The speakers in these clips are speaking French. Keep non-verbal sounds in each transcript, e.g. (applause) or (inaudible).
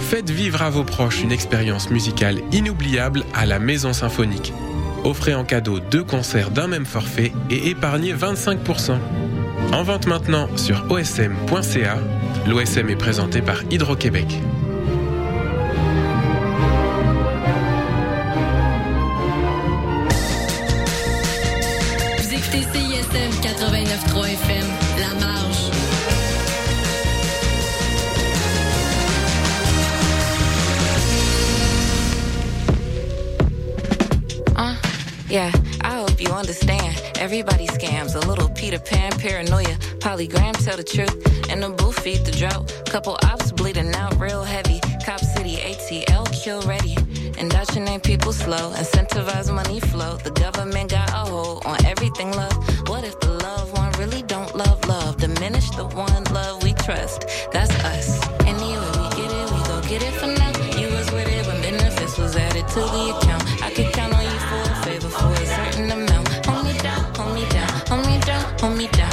Faites vivre à vos proches une expérience musicale inoubliable à la Maison Symphonique. Offrez en cadeau deux concerts d'un même forfait et épargnez 25%. En vente maintenant sur osm.ca. L'OSM est présenté par Hydro-Québec. Everybody scams, a little Peter Pan paranoia. Polygram tell the truth, and the booth feed the drought. Couple ops bleeding out real heavy. Cop City ATL kill ready. Indoctrinate people slow, incentivize money flow. The government got a hold on everything love. What if the loved one really don't love love? Diminish the one love we trust. That's us. Anyway, we get it, we go get it for now. You was with it when benefits was added to the account. Hold me down.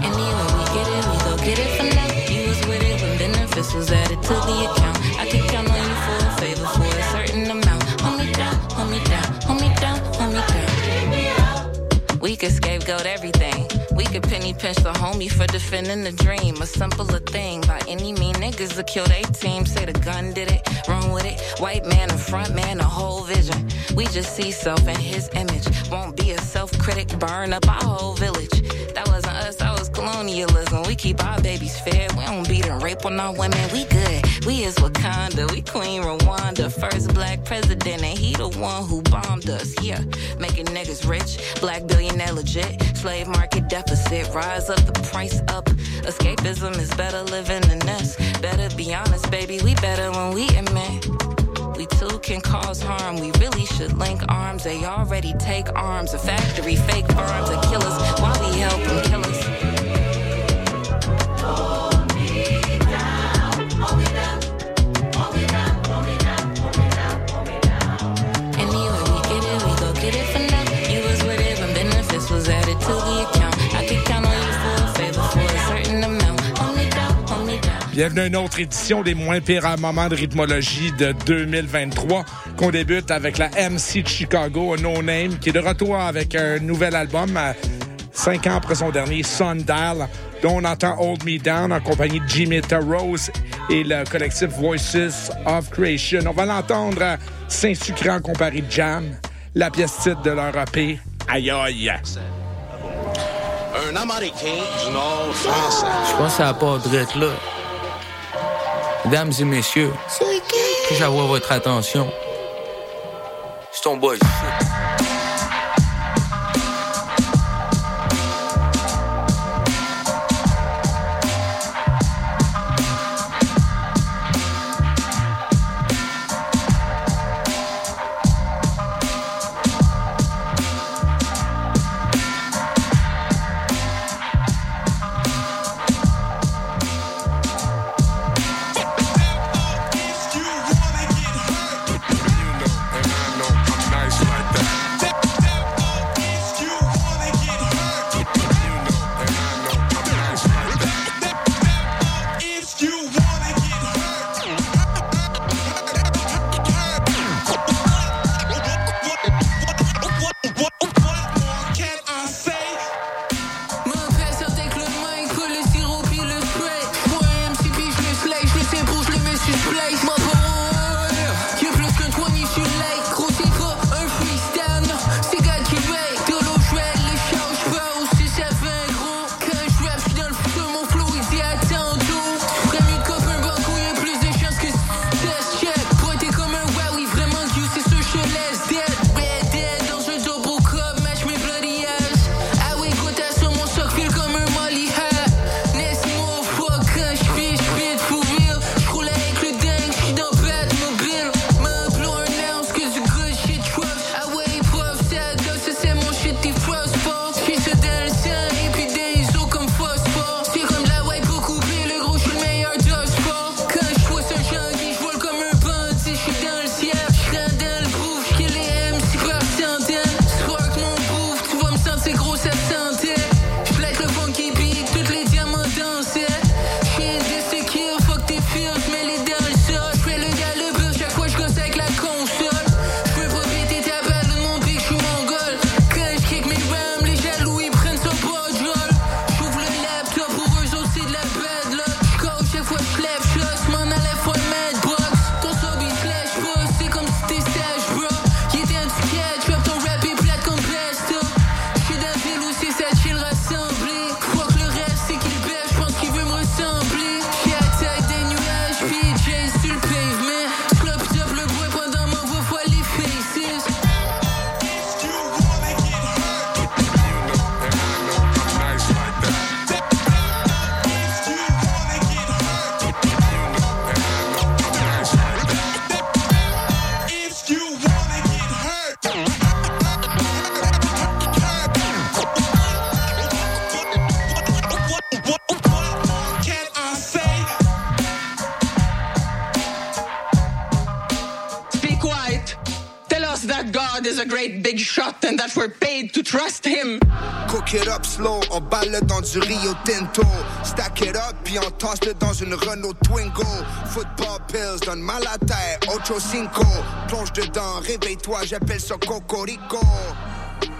Anyway, we get it, we go get it for now. You was with it when benefits was added to the account. I could count on you for a favor for a certain amount. Hold me down, hold me down, hold me down, hold me down. We could scapegoat everything. We could penny pinch the homie for defending the dream. A simpler thing. By any mean, niggas will kill their team. Say the gun did it, run with it. White man in front, man, a whole vision. We just see self in his image. Won't be a self critic, burn up our whole village. That wasn't us, that was colonialism. We keep our babies fed. We don't beat and rape on our women. We good. We is Wakanda. We Queen Rwanda. First black president, and he the one who bombed us. Yeah, making niggas rich. Black billionaire legit. Slave market deficit. Rise up, the price up. Escapism is better living than this. Better be honest, baby. We better when we admit. We too can cause harm. We really should link arms. They already take arms. A factory, fake arms, and kill us. Why we help them kill us? Bienvenue à une autre édition des moins pires moments de rythmologie de 2023 qu'on débute avec la MC de Chicago, No Name, qui est de retour avec un nouvel album euh, cinq ans après son dernier Sundial, dont on entend Hold Me Down en compagnie de Jimmy Rose et le collectif Voices of Creation. On va l'entendre à Saint-Sucré en compagnie de Jam, la pièce titre de leur EP. Aïe aïe! Un Américain du Nord français. Je pense à la part drette là. Mesdames et messieurs, puis-je avoir votre attention? C'est ton boy. Du Rio Tinto. Stack it up, puis on tasse-le dans une Renault Twingo. Football pills, donne mal à ocho cinco. Plonge dedans, réveille-toi, j'appelle ça Cocorico.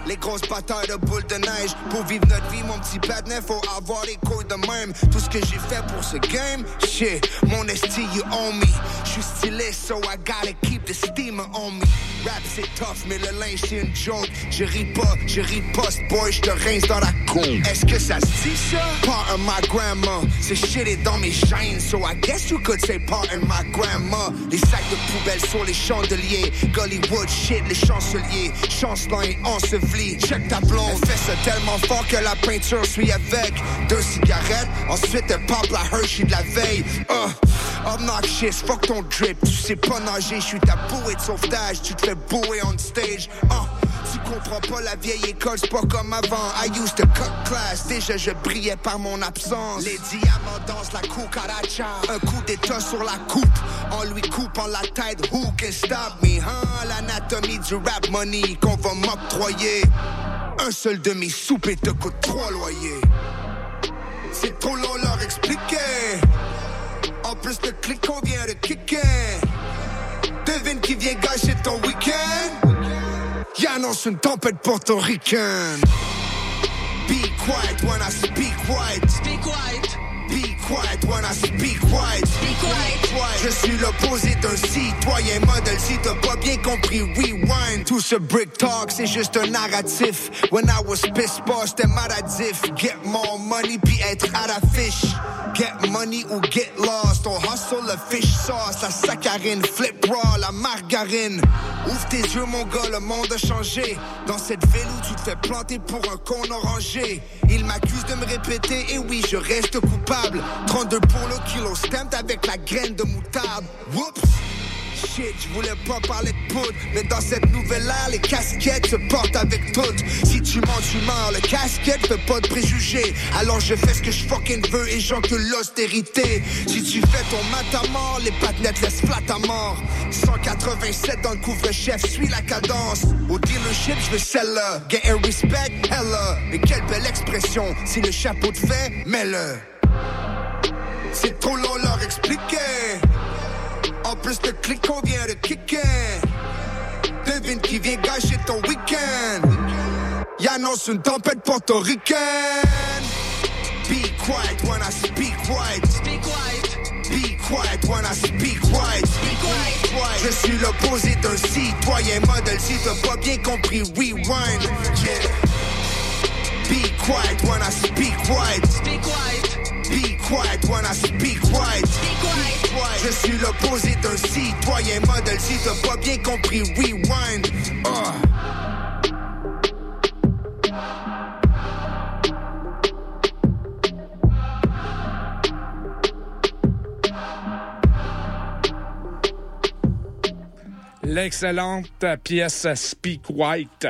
Les grosses batailles de boules de neige Pour vivre notre vie, mon petit patinet Faut avoir les couilles de même Tout ce que j'ai fait pour ce game Shit, mon esti, you own me J'suis stylé, so I gotta keep the steamer on me Rap c'est tough, mais le linge c'est une joke Je ris pas, je riposte, boy, j'te rince dans la Est-ce que ça se dit ça? Part of my grandma Ce shit est dans mes chaînes So I guess you could say part of my grandma Les sacs de poubelle sur les chandeliers Gollywood shit, les chanceliers Chancelant et enseveli Check ta blonde, fait ça tellement fort que la peinture suit avec deux cigarettes. Ensuite, elle pop la Hershey de la veille. Uh, obnoxious, fuck ton drip. Tu sais pas nager, je suis ta bouée de sauvetage. Tu te fais bouer on stage. Comprends pas la vieille école, c'est pas comme avant. I used to cut class, déjà je brillais par mon absence. Les diamants dansent la cucaracha. Un coup d'état sur la coupe, on lui coupe en la tête. Who can stop me? L'anatomie du rap money qu'on va m'octroyer. Un seul demi-soupe te coûte trois loyers. C'est trop long leur expliquer. En plus, le clic qu'on vient de kicker. Devine qui vient gâcher ton week-end. Il annonce une tempête portoricaine. Be quiet when I speak white. Speak white. Be quiet when I speak white. Be quiet. Je suis l'opposé d'un citoyen modèle. Si t'as pas bien compris, rewind. Tout ce brick talk, c'est juste un narratif. When I was pissed boss, c'était maladif. Get more money puis être à la fiche. Get money ou get lost. On hustle le fish sauce, la saccharine, flip raw, la margarine. Ouvre tes yeux, mon gars, le monde a changé. Dans cette ville où tu te fais planter pour un con orangé. Il m'accuse de me répéter, et oui, je reste coupable. 32 pour le kilo, stamped avec la graine de moutarde. Whoops! Shit, je voulais pas parler de poudre, mais dans cette nouvelle ère, les casquettes se portent avec toutes. Si tu mens, tu meurs, le casquette fait pas de préjugés. Alors je fais ce que je fucking veux et j'encule l'austérité. Si tu fais ton mat à mort, les pattes laissent flat à mort. 187 dans le couvre-chef, suis la cadence. Au dealership, je veux celle-là. Get a respect, hella. Mais quelle belle expression. Si le chapeau te fait, mets-le. C'est trop long leur expliquer. En plus, le clic qu'on vient de kicker. Devine qui vient gâcher ton week-end. Y annonce une tempête portoricaine. Be quiet when I speak white. Speak white. Be quiet when I speak white. Be quiet. Je suis l'opposé d'un citoyen modèle. Si t'as pas bien compris, rewind. Yeah. Be quiet when I speak white. Speak white. Be quiet when I speak white. Be quiet. Je suis l'opposé d'un citoyen modèle. Si t'as pas bien compris, rewind. Uh. L'excellente pièce Speak White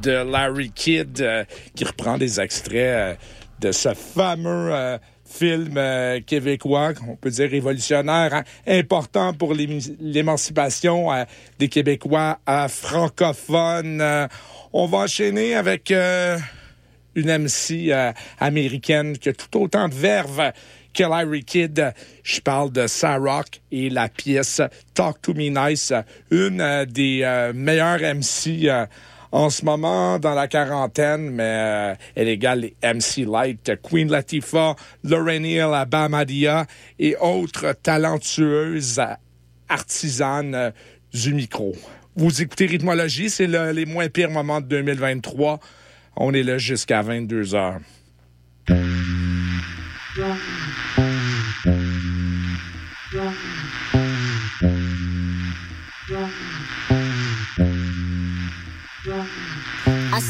de Larry Kidd euh, qui reprend des extraits euh, de ce fameux euh, film euh, québécois, on peut dire révolutionnaire, hein, important pour l'émancipation euh, des Québécois euh, francophones. On va enchaîner avec une MC américaine qui a tout autant de verve que Larry Kidd. Je parle de Sarok et la pièce Talk to Me Nice, une des meilleures MC en ce moment dans la quarantaine, mais euh, elle égale les MC Light, Queen Latifah, Lorraine Hill, Abamadia et autres talentueuses euh, artisanes euh, du micro. Vous écoutez Rhythmologie, c'est le- les moins pires moments de 2023. On est là jusqu'à 22 heures.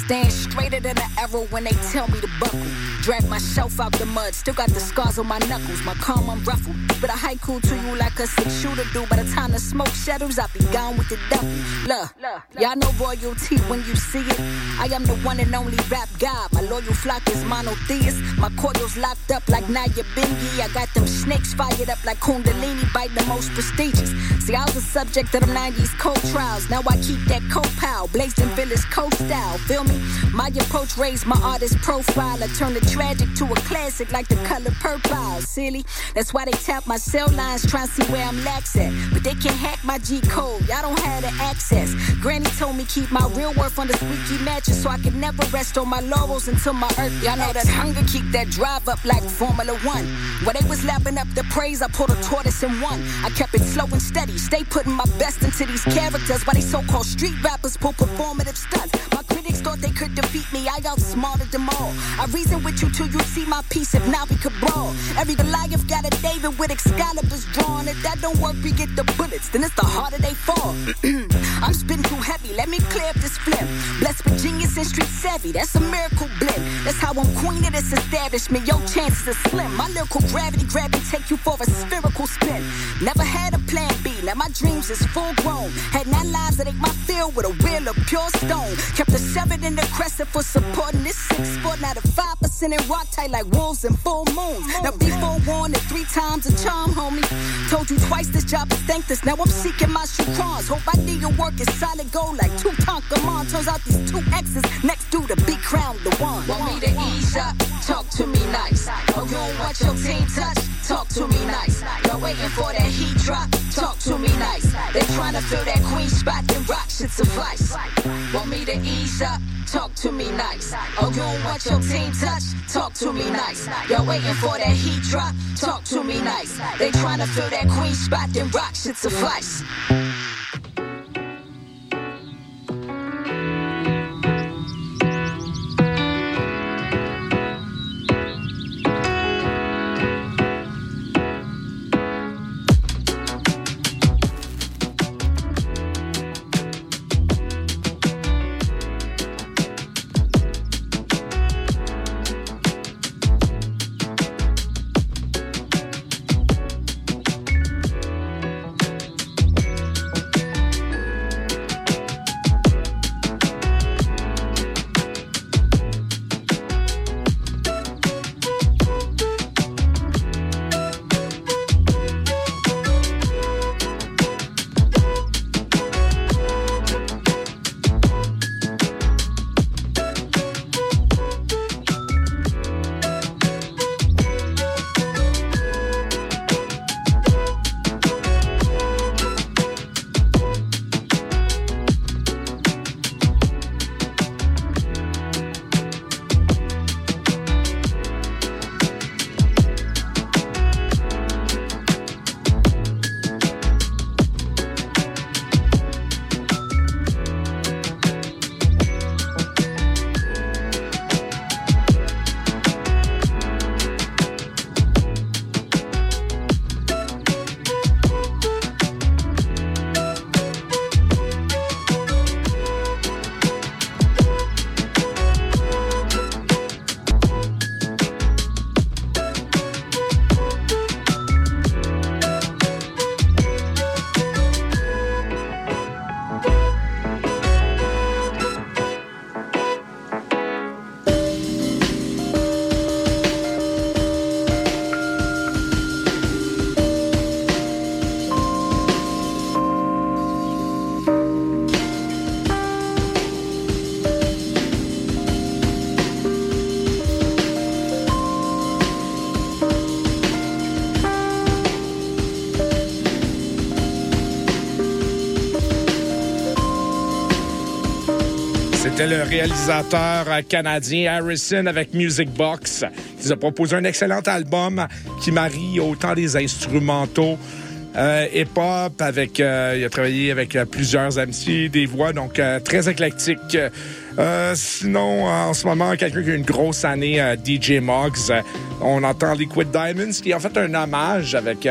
Stand straighter than an arrow when they tell me to buckle. Drag myself out the mud, still got the scars on my knuckles. My calm unruffled, but a haiku to you like a six shooter do. By the time the smoke shadows, I'll be gone with the duffel. Look, y'all know royalty when you see it. I am the one and only rap god. My loyal flock is monotheist. My coils locked up like Naya Bingi. I got them snakes fired up like Kundalini, bite the most prestigious. See, I was a subject of them 90s cold trials. Now I keep that cold pal, blazed in Village coast style. Feel me? My approach raised my artist profile. I turn the tragic to a classic like the color purple. Silly. That's why they tap my cell lines trying to see where I'm lax at. But they can't hack my G code. Y'all don't have the access. Granny told me keep my real worth on the squeaky mattress so I could never rest on my laurels until my earth. Y'all know that hunger keep that drive up like Formula One. Where they was lapping up the praise, I pulled a tortoise in one. I kept it slow and steady. Stay putting my best into these characters while they so-called street rappers pull performative stunts. My critics thought they could defeat me. I outsmarted than all. I reason with you till you see my piece. If not, we could brawl. Every Goliath got a David with Excalibur's drawn. If that don't work, we get the bullets. Then it's the harder they fall. (clears throat) I'm spitting too heavy. Let me clear up this flip. Blessed with genius and street savvy. That's a miracle blend. That's how I'm queen of this establishment. Your chances are slim. My lyrical gravity grab and take you for a spherical spin. Never had a plan B. Now my dreams is full grown. Had nine lives that ain't my field with a wheel of pure stone. Kept a seven in the crescent for this six foot. Now the five percent in rock tight like wolves and full moons. Now be forewarned and three times a charm, homie. Told you twice this job is thankless. Now I'm seeking my crons. Hope I need your work is solid gold like two Tonkamon. Turns out these two X's next to the big crown, the one. Want me to ease up? Talk to me nice. Oh, you don't want your team touch? Talk to me nice. You're waiting for that heat drop? Talk to me nice. They trying to fill that queen spot, then rock should suffice. Want me to ease up? Talk to me nice. Oh, you don't want your team touch? Talk to me nice. You're waiting for that heat drop? Talk to me nice. They trying to fill that queen spot, then rock should suffice. C'était le réalisateur canadien Harrison avec Music Box qui nous a proposé un excellent album qui marie autant des instrumentaux euh, hip-hop avec euh, il a travaillé avec euh, plusieurs MC, des voix donc euh, très éclectiques. Euh, sinon, en ce moment, quelqu'un qui a une grosse année, euh, DJ Moggs. on entend Liquid Diamonds qui a fait un hommage avec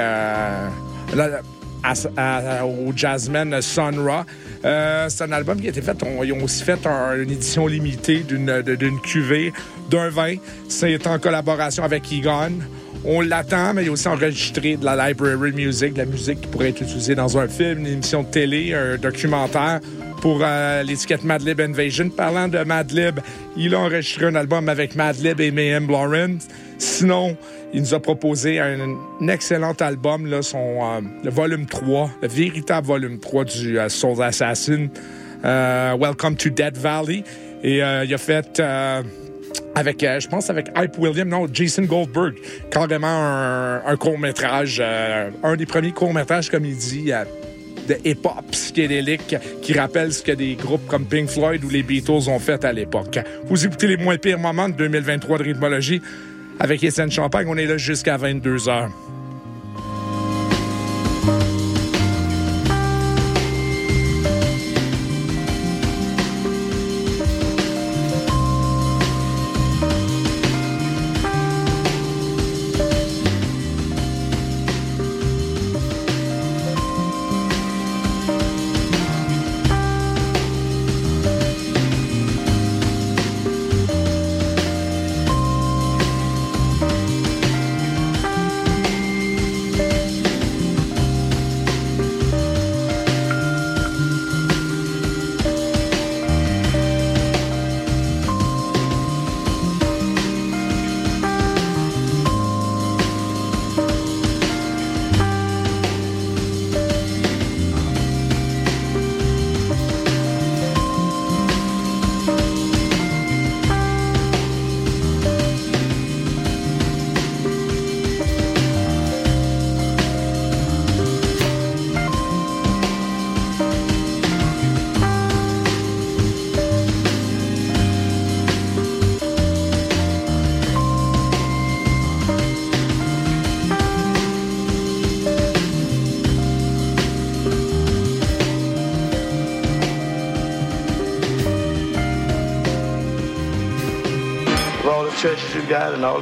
au jazzman Sun Ra. c'est un album qui a été fait. ils ont aussi fait une édition limitée d'une cuvée d'un vin. C'est en collaboration avec Egon. On l'attend, mais il a aussi enregistré de la library music, de la musique qui pourrait être utilisée dans un film, une émission de télé, un documentaire pour euh, l'étiquette Madlib Invasion. Parlant de Madlib, il a enregistré un album avec Madlib et Mayhem Lawrence. Sinon, il nous a proposé un, excellent album, son, euh, le volume 3, le véritable volume 3 du euh, Soul Assassin, Welcome to Dead Valley. Et il a fait avec, je pense, avec Hype William, non, Jason Goldberg, carrément un, court-métrage, un des premiers courts-métrages, comme il dit, de hip-hop psychédélique qui rappelle ce que des groupes comme Pink Floyd ou les Beatles ont fait à l'époque. Vous écoutez les moins pires moments de 2023 de rythmologie avec Étienne Champagne. On est là jusqu'à 22 heures.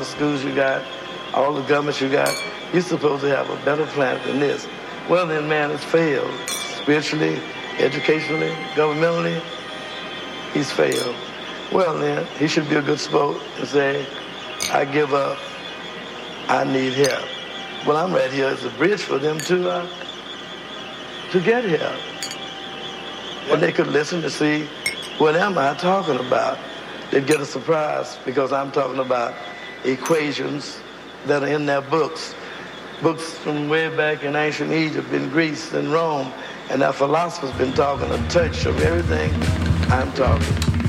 The schools you got, all the governments you got, you're supposed to have a better planet than this. Well, then man has failed. Spiritually, educationally, governmentally, he's failed. Well, then, he should be a good sport and say, I give up. I need help. Well, I'm right here as a bridge for them to, uh, to get help. Well, they could listen to see what am I talking about they'd get a surprise because I'm talking about equations that are in their books. Books from way back in ancient Egypt, in Greece, and Rome. And our philosophers been talking a touch of everything I'm talking.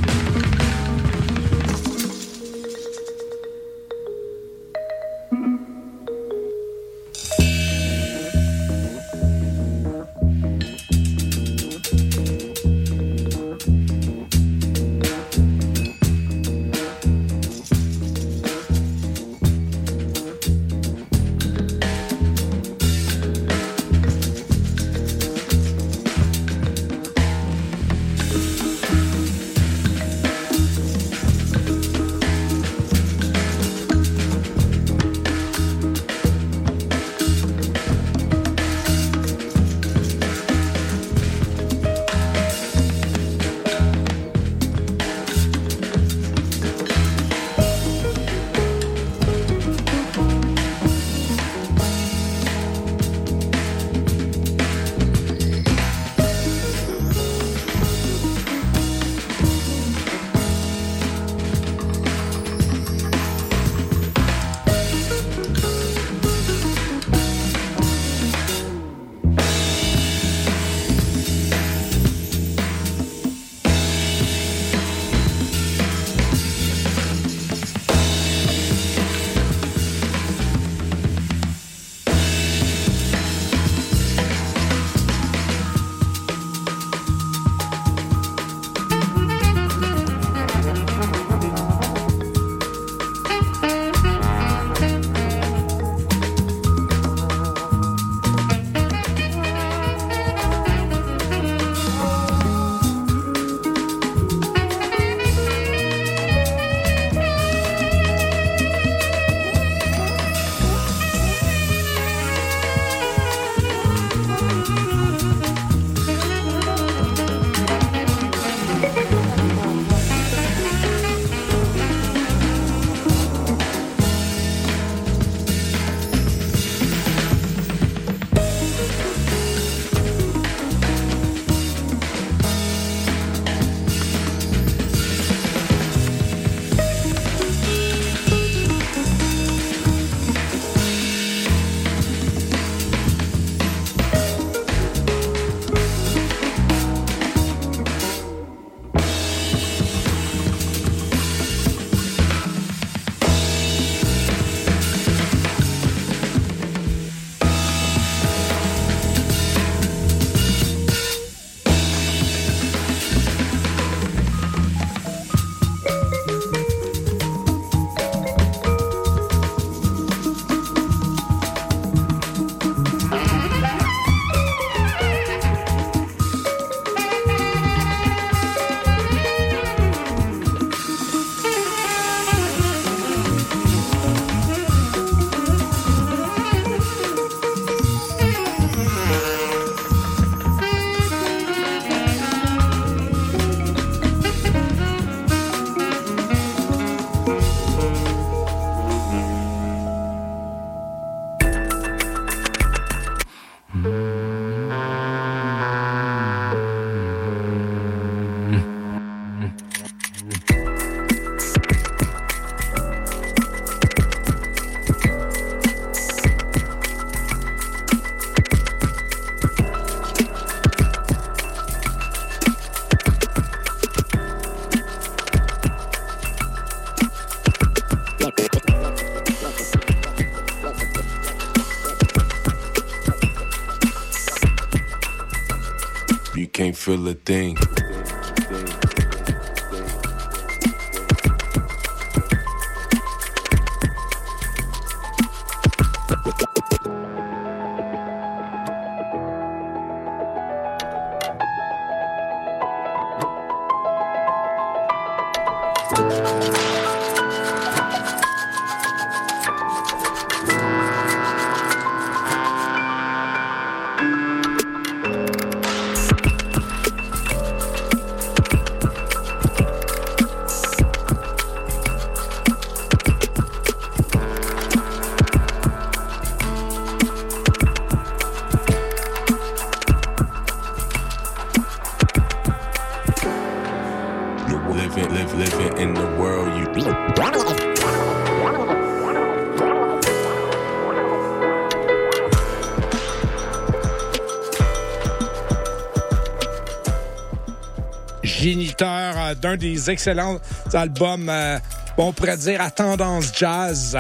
D'un des excellents albums, euh, on pourrait dire, à tendance jazz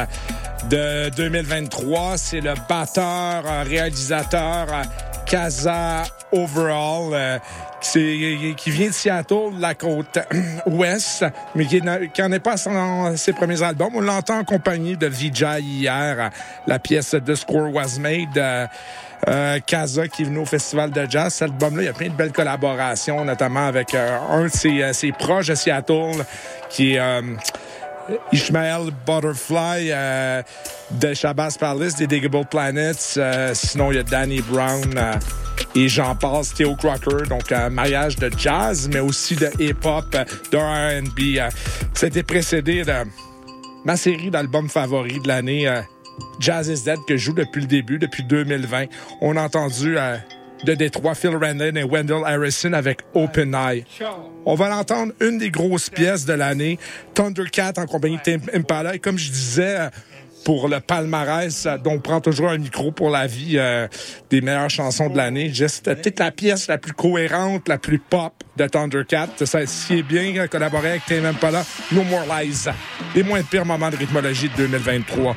de 2023. C'est le batteur, euh, réalisateur euh, Casa Overall, qui, vient de Seattle, la côte (clears throat) ouest, mais qui n'en est pas dans ses premiers albums. On l'entend en compagnie de Vijay hier, la pièce The Score Was Made. Kaza qui est venu au Festival de Jazz. Cet album-là, il y a plein de belles collaborations, notamment avec euh, un de ses, euh, proches de Seattle, qui est euh, Ishmael Butterfly de Shabazz Palace, des Diggable Planets. sinon, il y a Danny Brown et j'en passe, Theo Crocker. Donc, un mariage de jazz, mais aussi de hip-hop, de R&B. C'était précédé de ma série d'albums favoris de l'année Jazz is Dead que je joue depuis le début, depuis 2020. On a entendu euh, de Détroit Phil Randon et Wendell Harrison avec Open Eye. On va l'entendre une des grosses pièces de l'année, Thundercat en compagnie de Tim Impala. Et comme je disais, euh, pour le palmarès euh, dont on prend toujours un micro pour la vie des meilleures chansons de l'année. C'était peut-être la pièce la plus cohérente, la plus pop de Thundercat. Ça est bien collaboré avec Tim Impala. No More Lies. Les moins pires moments de rythmologie de 2023.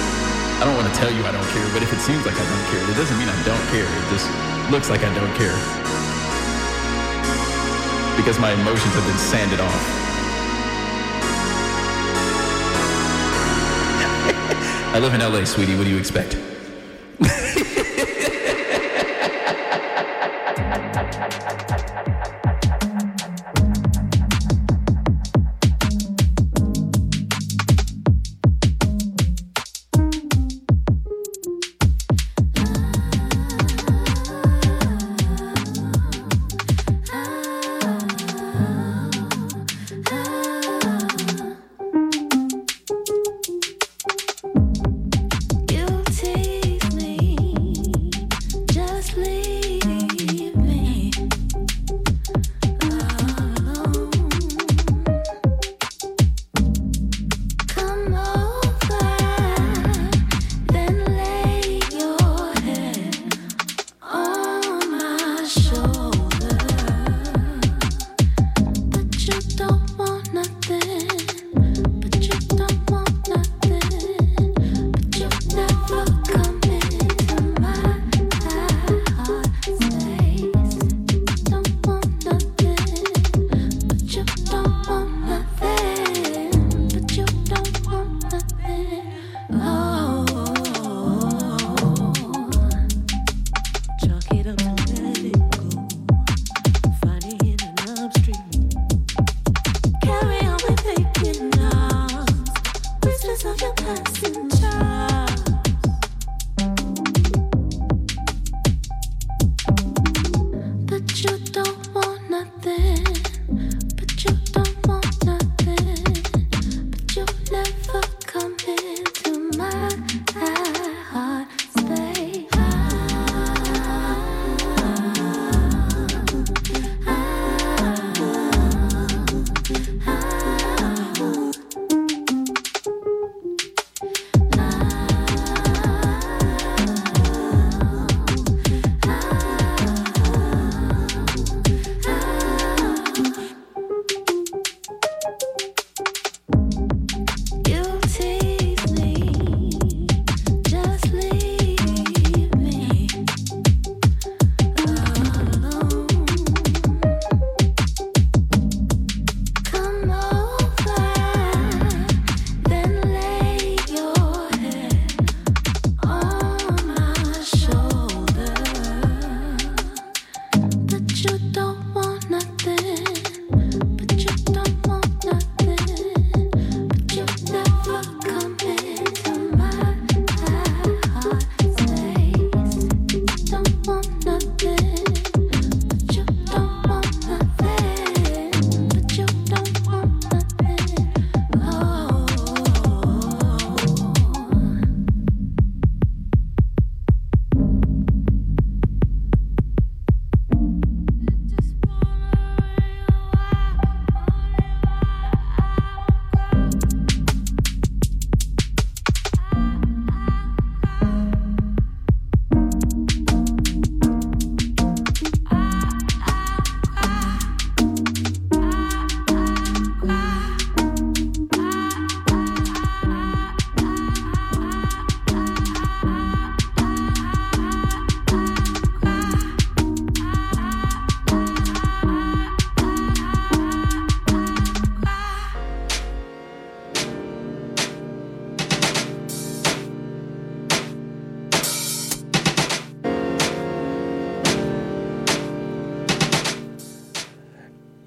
I don't want to tell you I don't care, but if it seems like I don't care, it doesn't mean I don't care. It just looks like I don't care. Because my emotions have been sanded off. (laughs) I live in LA, sweetie. What do you expect?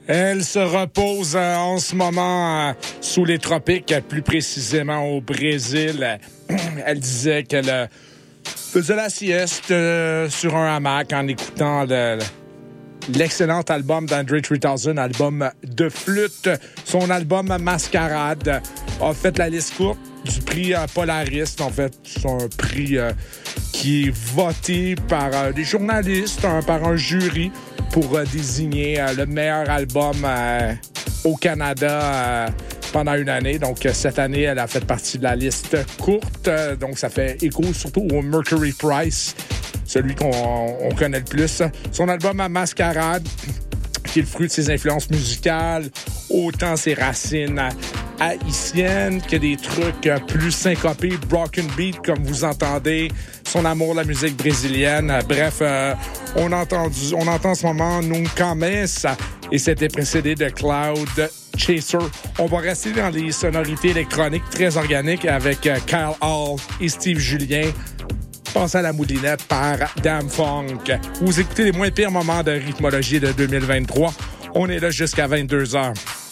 Elle se repose euh, en ce moment euh, sous les tropiques, plus précisément au Brésil. (clears throat) Elle disait qu'elle euh, faisait la sieste sur un hamac en écoutant l'excellent album d'André 3000, album de flûte. Son album Mascarade a fait la liste courte du prix Polariste. En fait, c'est un prix qui est voté par des journalistes, par un jury pour désigner le meilleur album au Canada pendant une année. Donc, cette année, elle a fait partie de la liste courte. Donc, ça fait écho surtout au Mercury Price, celui qu'on connaît le plus. Son album à Mascarade, qui est le fruit de ses influences musicales, autant ses racines haïtiennes que des trucs plus syncopés, broken beat, comme vous entendez, son amour de la musique brésilienne. Bref, euh, on, a entendu, on entend en ce moment Nunca Mesa et c'était précédé de Cloud Chaser. On va rester dans les sonorités électroniques très organiques avec euh, Kyle Hall et Steve Julien. Pensez à la moulinette par Damn Funk. Vous écoutez les moins pires moments de rythmologie de 2023. On est là jusqu'à 22 h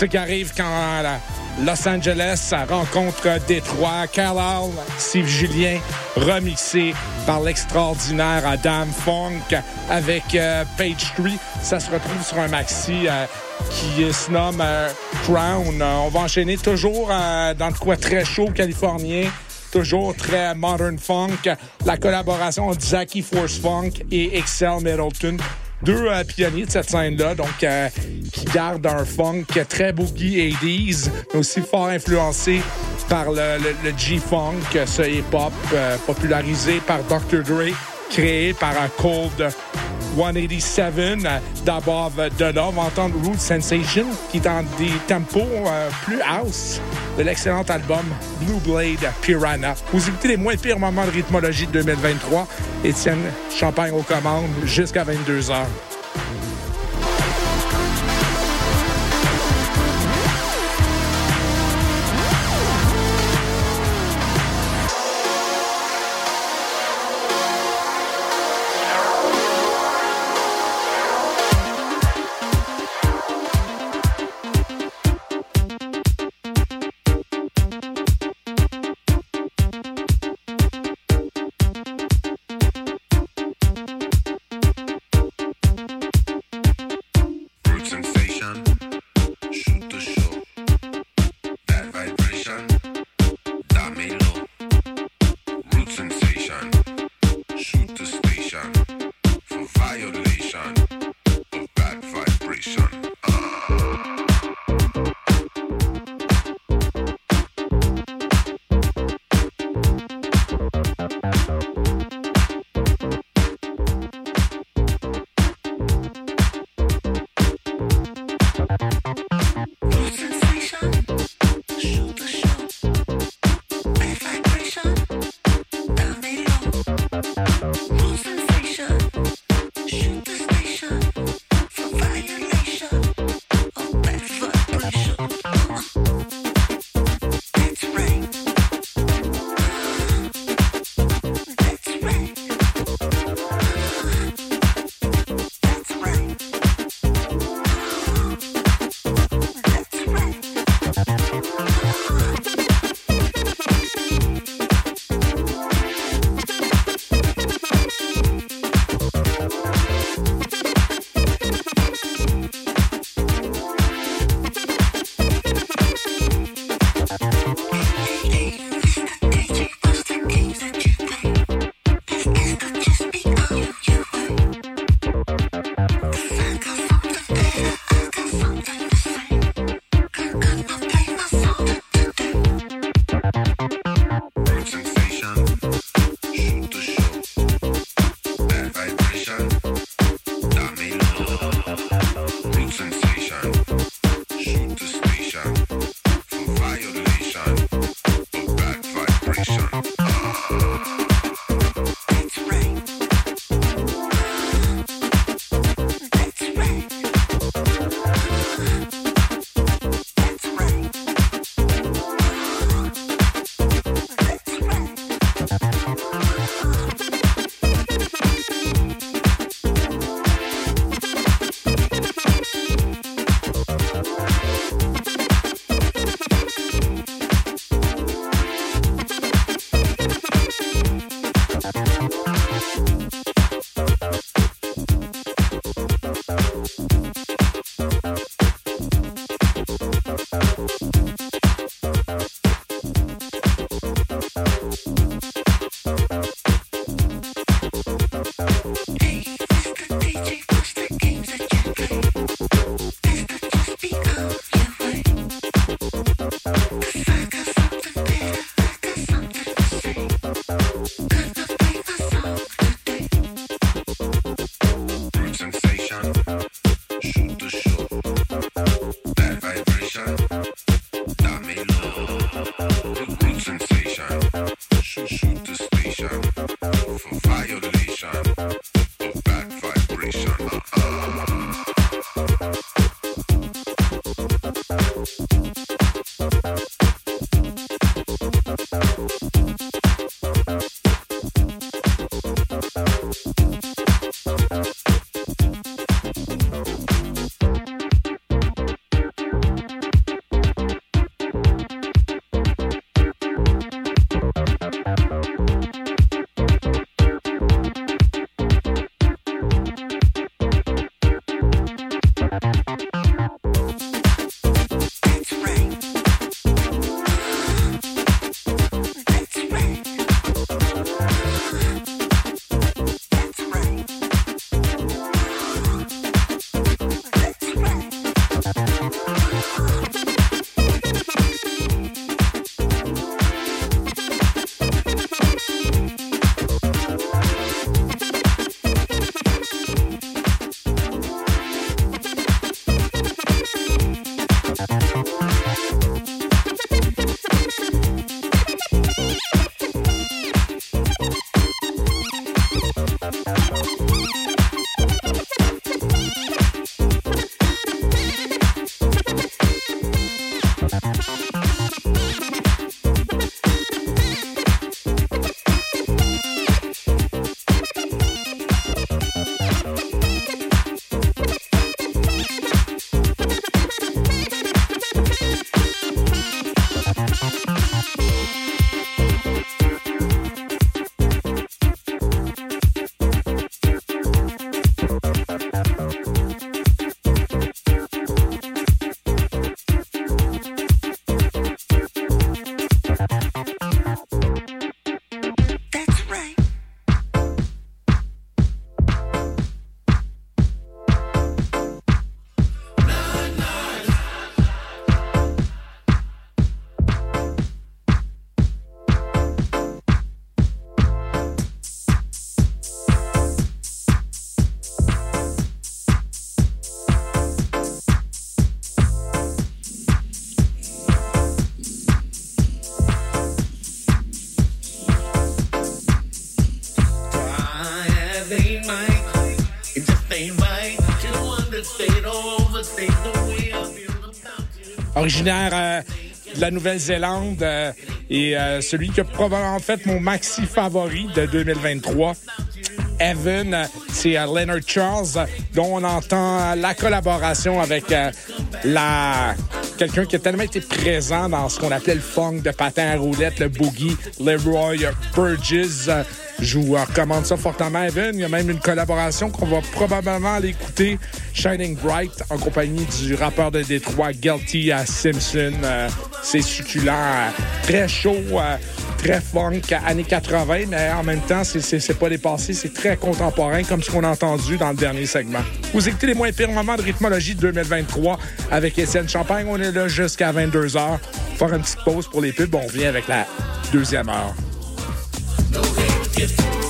ce qui arrive quand Los Angeles rencontre Détroit. Carlisle, Steve Julien, remixé par l'extraordinaire Adam Funk avec euh, Page 3. Ça se retrouve sur un maxi euh, qui se nomme euh, Crown. on va enchaîner toujours dans le quoi très chaud californien toujours très modern funk. La collaboration entre Zachy Force Funk et Excel Middleton deux euh, pionniers de cette scène-là, donc euh, qui gardent un funk très boogie 80s, mais aussi fort influencé par le, G-funk, ce hip-hop euh, popularisé par Dr. Dre, créé par un Cold 187. D'abord, de là, on va entendre Root Sensation, qui est dans des tempos plus house de l'excellent album Blue Blade Piranha. Vous écoutez les moins pires moments de rythmologie de 2023. Étienne Champagne aux commandes jusqu'à 22 originaire euh, de la Nouvelle-Zélande euh, et euh, celui qui a probablement fait mon maxi favori de 2023. Evan, c'est Leonard Charles, dont on entend la collaboration avec quelqu'un qui a tellement été présent dans ce qu'on appelait le funk de patin à roulette, le boogie, Leroy Burgess. Je vous recommande ça fortement, Evan. Il y a même une collaboration qu'on va probablement aller écouter, Shining Bright, en compagnie du rappeur de Détroit, Guilty à Simpson. Euh, c'est succulent, euh, très chaud, euh, très funk, années 80, mais en même temps, c'est pas dépassé, c'est très contemporain, comme ce qu'on a entendu dans le dernier segment. Vous écoutez les moins pires moments de rythmologie de 2023 avec Étienne Champagne. On est là jusqu'à 22h. On va faire une petite pause pour les pubs. On revient avec la deuxième heure. gift.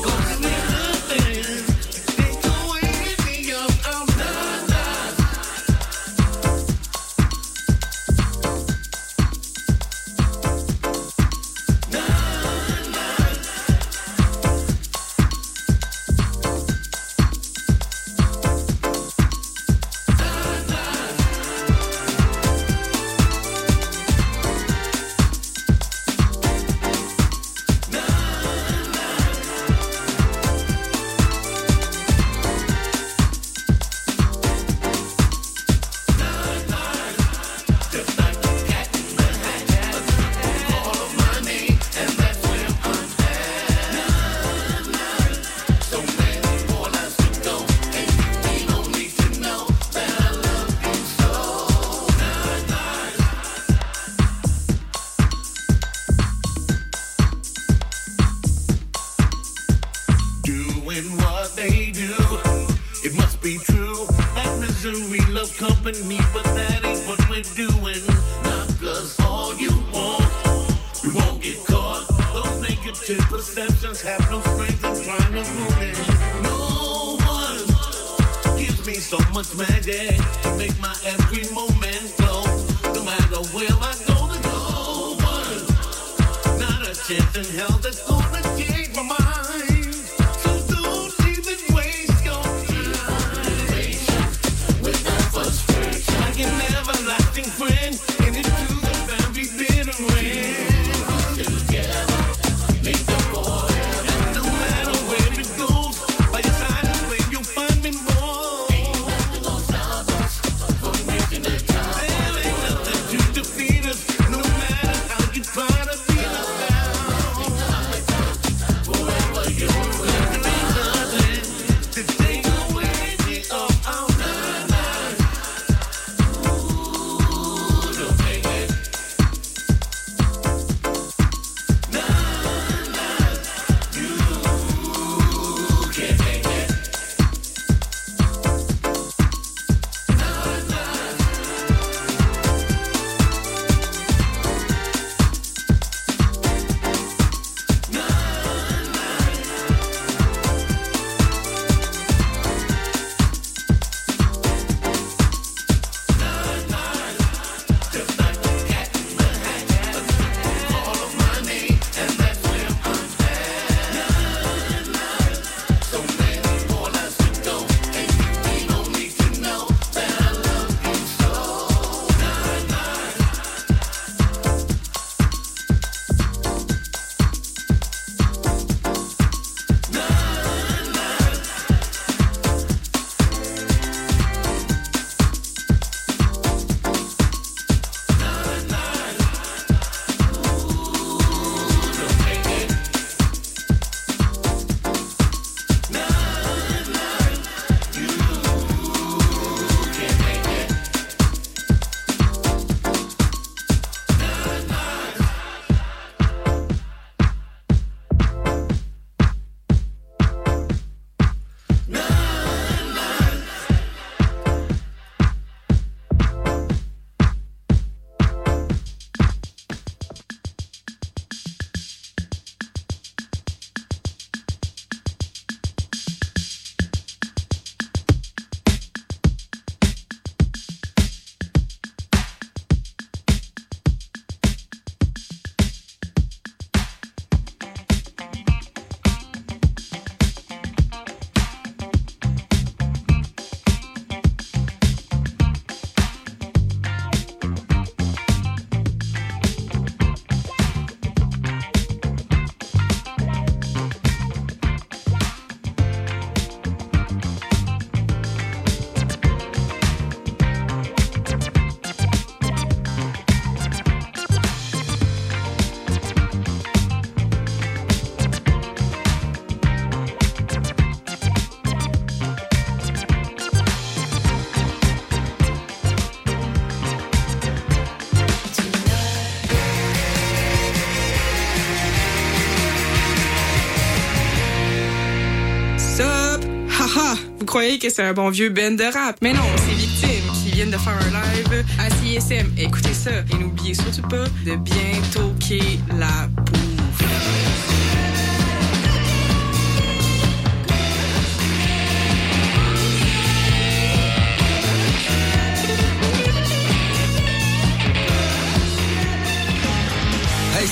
Croyez que c'est un bon vieux band de rap. Mais non, c'est Victime qui viennent de faire un live à CISM. Écoutez ça et n'oubliez surtout pas de bien toquer la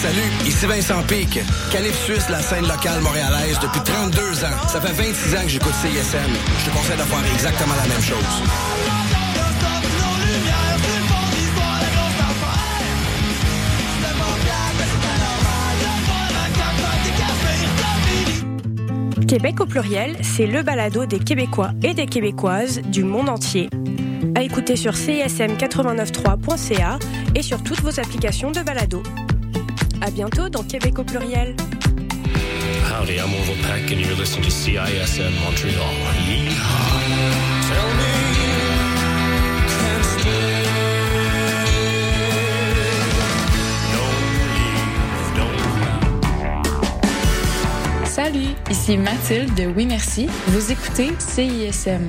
salut, ici Vincent Pic. Calif Suisse, la scène locale montréalaise depuis 32 ans. Ça fait 26 ans que j'écoute CISM. Je te conseille de faire exactement la même chose. Québec au pluriel, c'est le balado des Québécois et des Québécoises du monde entier. À écouter sur cism893.ca et sur toutes vos applications de balado. À bientôt dans Québec au pluriel. Howdy, I'm Orville Peck, and you're listening to CISM Montreal. Yeehaw. Tell me you can stay. Salut, ici Mathilde de Oui Merci. Vous écoutez CISM.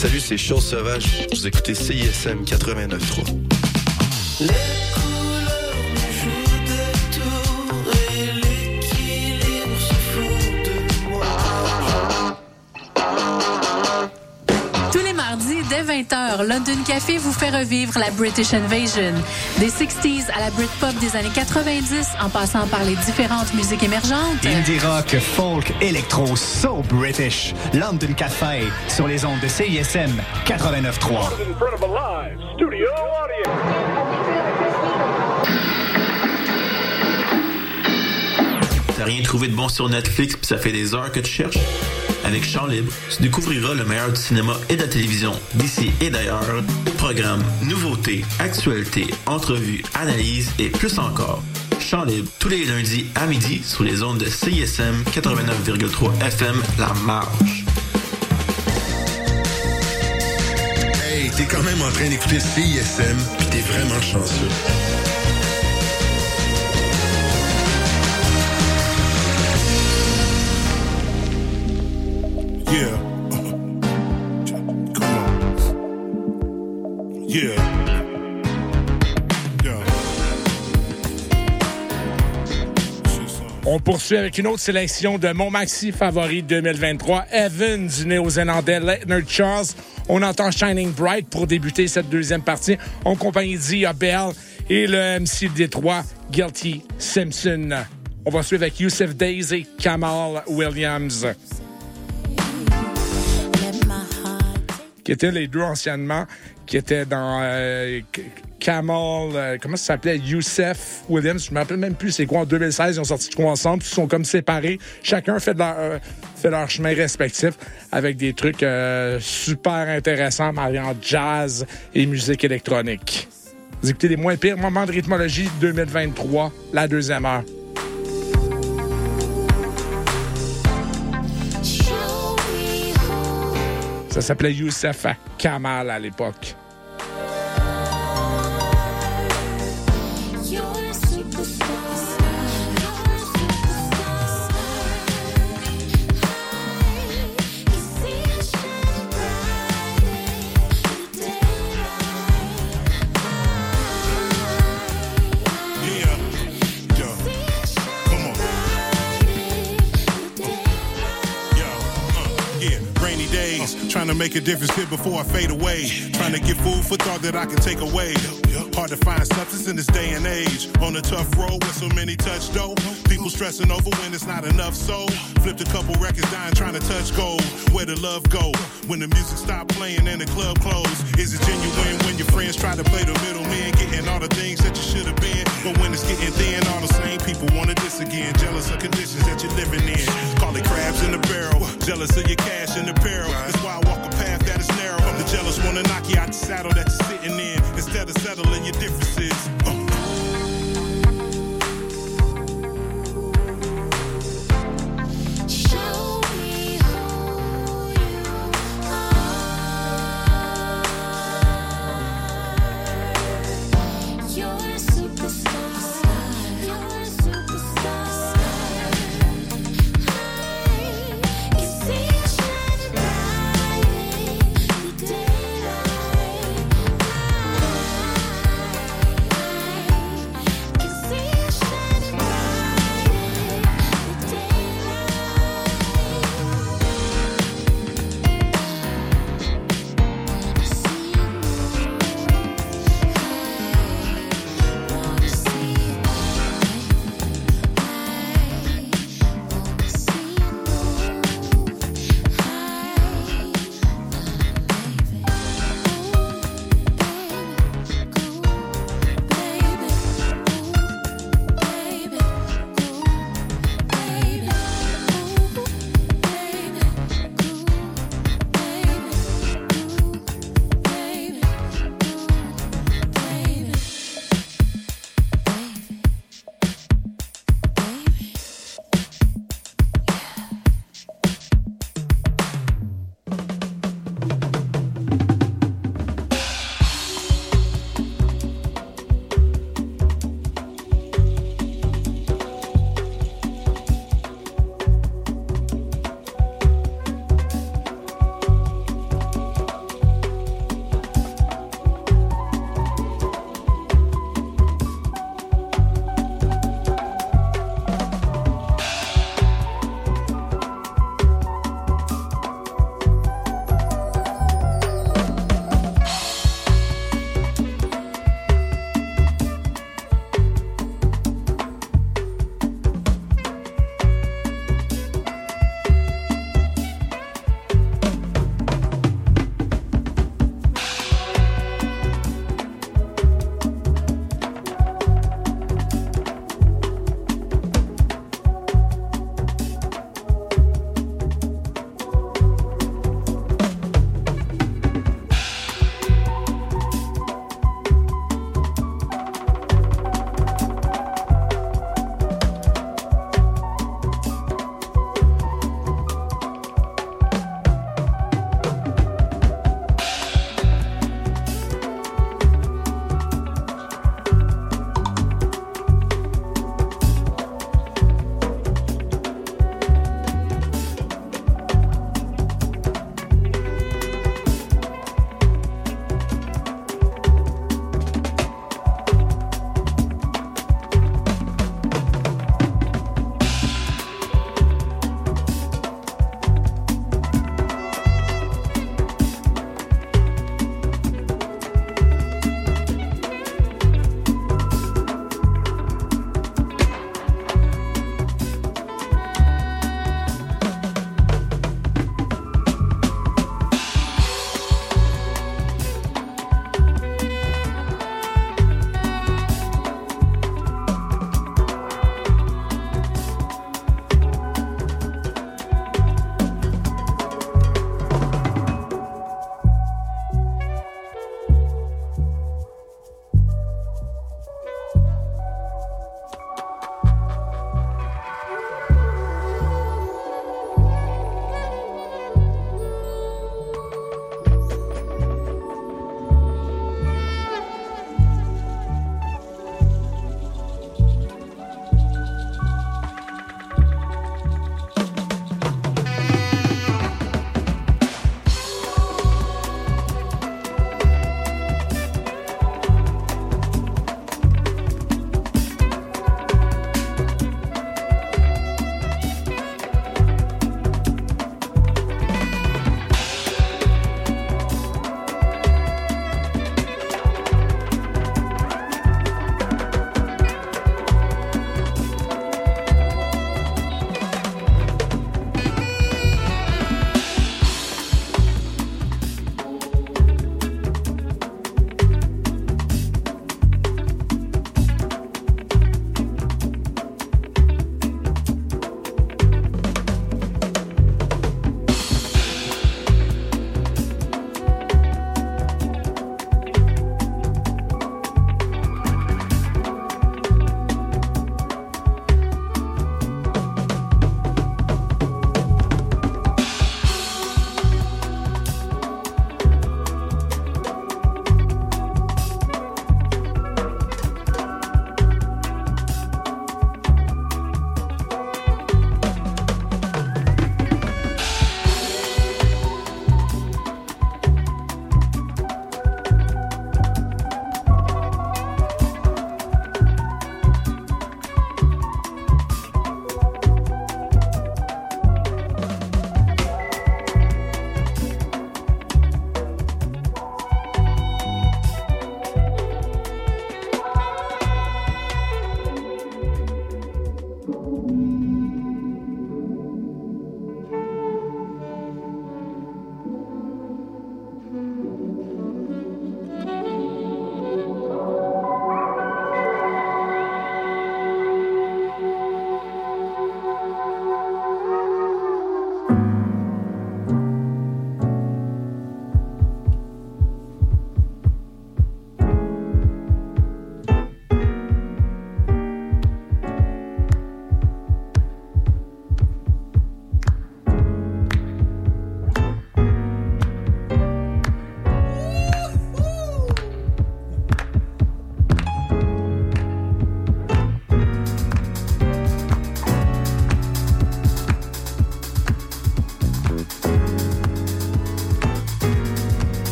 Salut, c'est Chose Sauvage. Vous écoutez CISM 89.3. 20h, London Café vous fait revivre la British Invasion. Des 60s à la Britpop des années 90, en passant par les différentes musiques émergentes. Indie rock, folk, électro, so British. London Café, sur les ondes de CISM 89.3. T'as rien trouvé de bon sur Netflix puis ça fait des heures que tu cherches? Avec Chant Libre, tu découvriras le meilleur du cinéma et de la télévision d'ici et d'ailleurs. Programmes, nouveautés, actualités, entrevues, analyses et plus encore. Chant Libre, tous les lundis à midi sur les ondes de CISM 89,3 FM La Marge. Hey, t'es quand même en train d'écouter CISM, puis t'es vraiment chanceux. Poursuit avec une autre sélection de mon maxi favori 2023, Evan du néo-zélandais Leitner Charles. On entend Shining Bright pour débuter cette deuxième partie en compagnie d'Ia Bell et le MC Détroit Guilty Simpson. On va suivre avec Youssef Daisy, Kamal Williams. qui étaient les deux anciennement, qui étaient dans euh, Kamal, euh, comment ça s'appelait? Youssef Williams. Je me rappelle même plus c'est quoi. En 2016, ils ont sorti de ensemble. Ils sont comme séparés. Chacun fait, de leur, euh, fait leur chemin respectif avec des trucs euh, super intéressants, mariant jazz et musique électronique. Vous écoutez les moins pires moments de rythmologie 2023, la deuxième heure. Ça s'appelait Youssef Kamal à l'époque. Make a difference here before I fade away. Trying to get food for thought that I can take away. Hard to find substance in this day and age. On a tough road with so many touch dough. People stressing over when it's not enough So Flipped a couple records dying trying to touch gold. Where the love go? When the music stop playing and the club close. Is it genuine when your friends try to play the middleman? Getting all the things that you should have been. But when it's getting thin, all the same people wanna this again. Jealous of conditions that you're living in. Call it crabs in the barrel. Jealous of your cash and apparel. That's why I walk Jealous wanna knock you out the saddle that you're sitting in. Instead of settling your differences. Uh.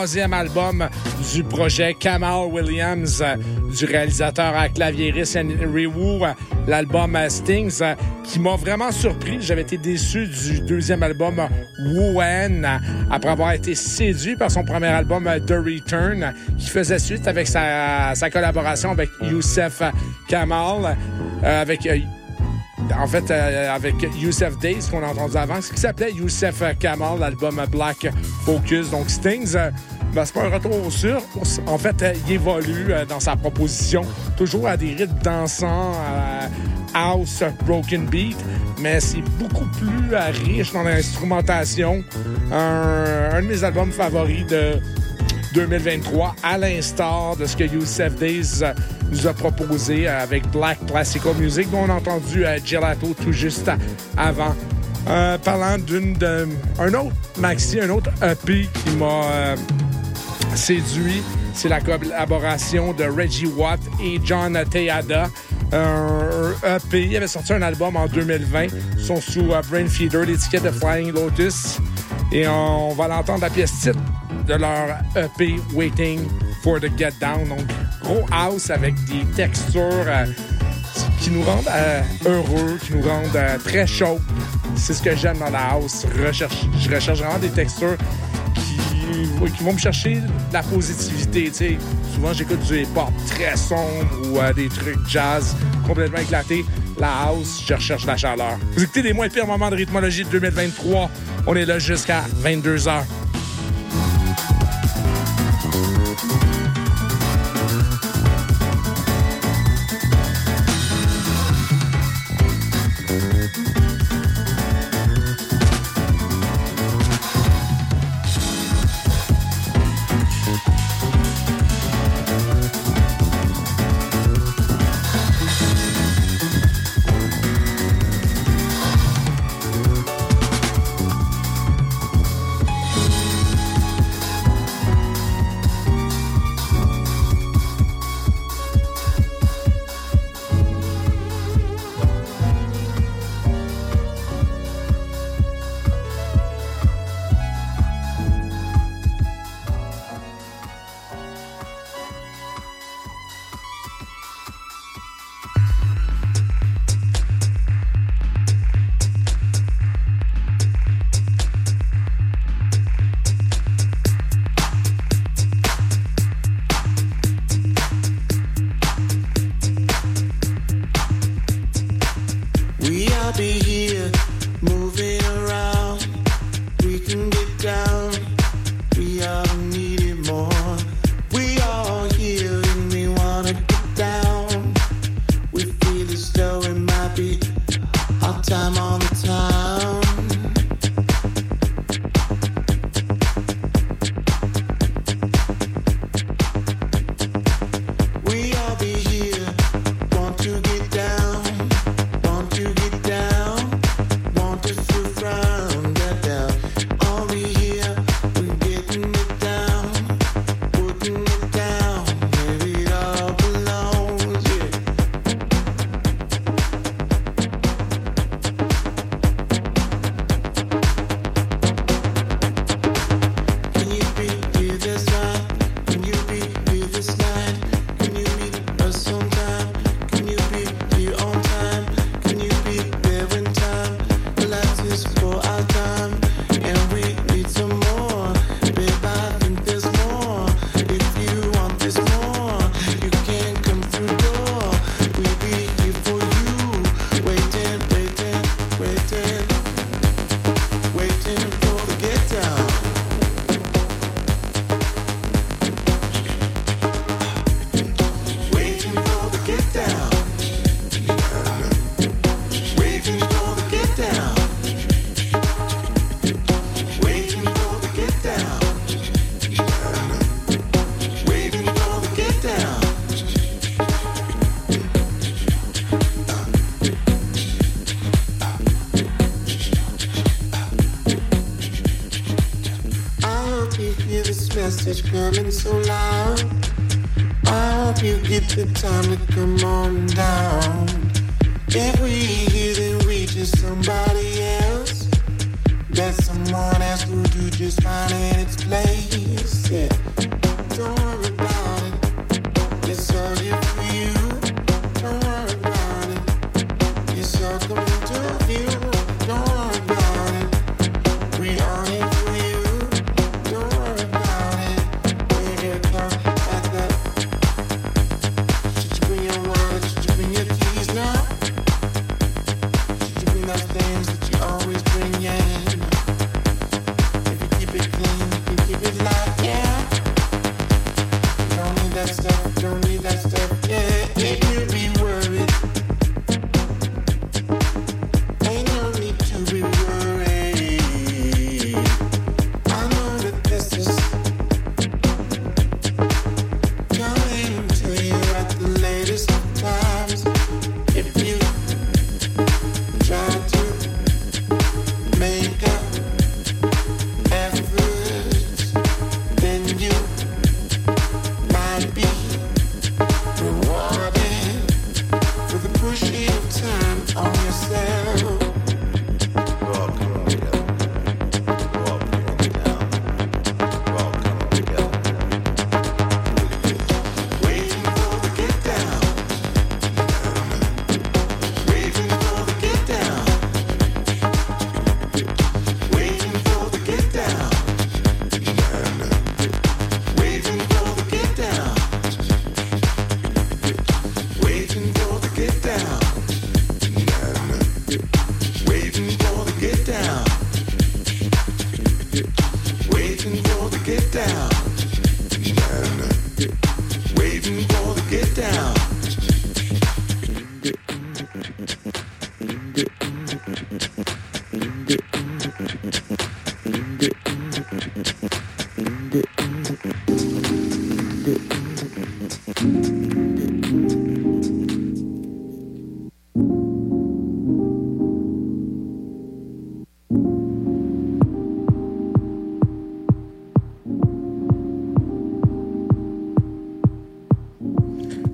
Troisième album du projet Kamal Williams, euh, du réalisateur à claviériste Henry Wu, euh, l'album euh, Stings, qui m'a vraiment surpris. J'avais été déçu du deuxième album Wu-En, après avoir été séduit par son premier album The Return, qui faisait suite avec sa, sa collaboration avec Youssef Kamal, avec en fait, euh, avec Youssef Days, qu'on a entendu avant, ce qui s'appelait Youssef Kamal, l'album Black Focus. Donc, Stings, euh, ben, c'est pas un retour sûr. En fait, euh, il évolue dans sa proposition, toujours à des rythmes dansants, house, broken beat, mais c'est beaucoup plus riche dans l'instrumentation. Un de mes albums favoris de 2023, à l'instar de ce que Youssef Days nous a proposé avec Black Classical Music, dont on a entendu euh, Gelato tout juste avant. Euh, parlant d'une un autre maxi, un autre EP qui m'a euh, séduit, c'est la collaboration de Reggie Watt et John Teada. Un EP, il avait sorti un album en 2020. Ils sont sous Brain Feeder, l'étiquette de Flying Lotus. Et on va l'entendre la pièce titre de leur EP Waiting for the Get Down. Donc, gros house avec des textures euh, qui nous rendent euh, heureux, qui nous rendent euh, très chauds. C'est ce que j'aime dans la house. Je recherche vraiment des textures qui, vont me chercher la positivité. Souvent, j'écoute du hip-hop très sombre ou des trucs jazz complètement éclatés. La house, je recherche la chaleur. Vous écoutez les moins pires moments de rythmologie de 2023. On est là jusqu'à 22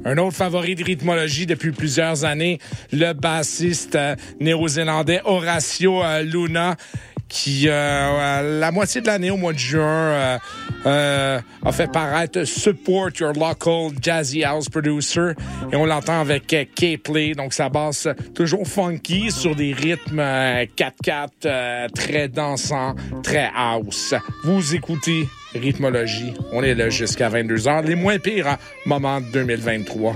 Un autre favori de rythmologie depuis plusieurs années, le bassiste euh, néo-zélandais Horacio euh, Luna qui, euh, euh, la moitié de l'année, au mois de juin, a fait paraître Support Your Local Jazzy House Producer. Et on l'entend avec K-Play, donc ça basse toujours funky sur des rythmes 4-4 très dansants, très house. Vous écoutez rythmologie. On est là jusqu'à 22h, les moins pires en moment 2023.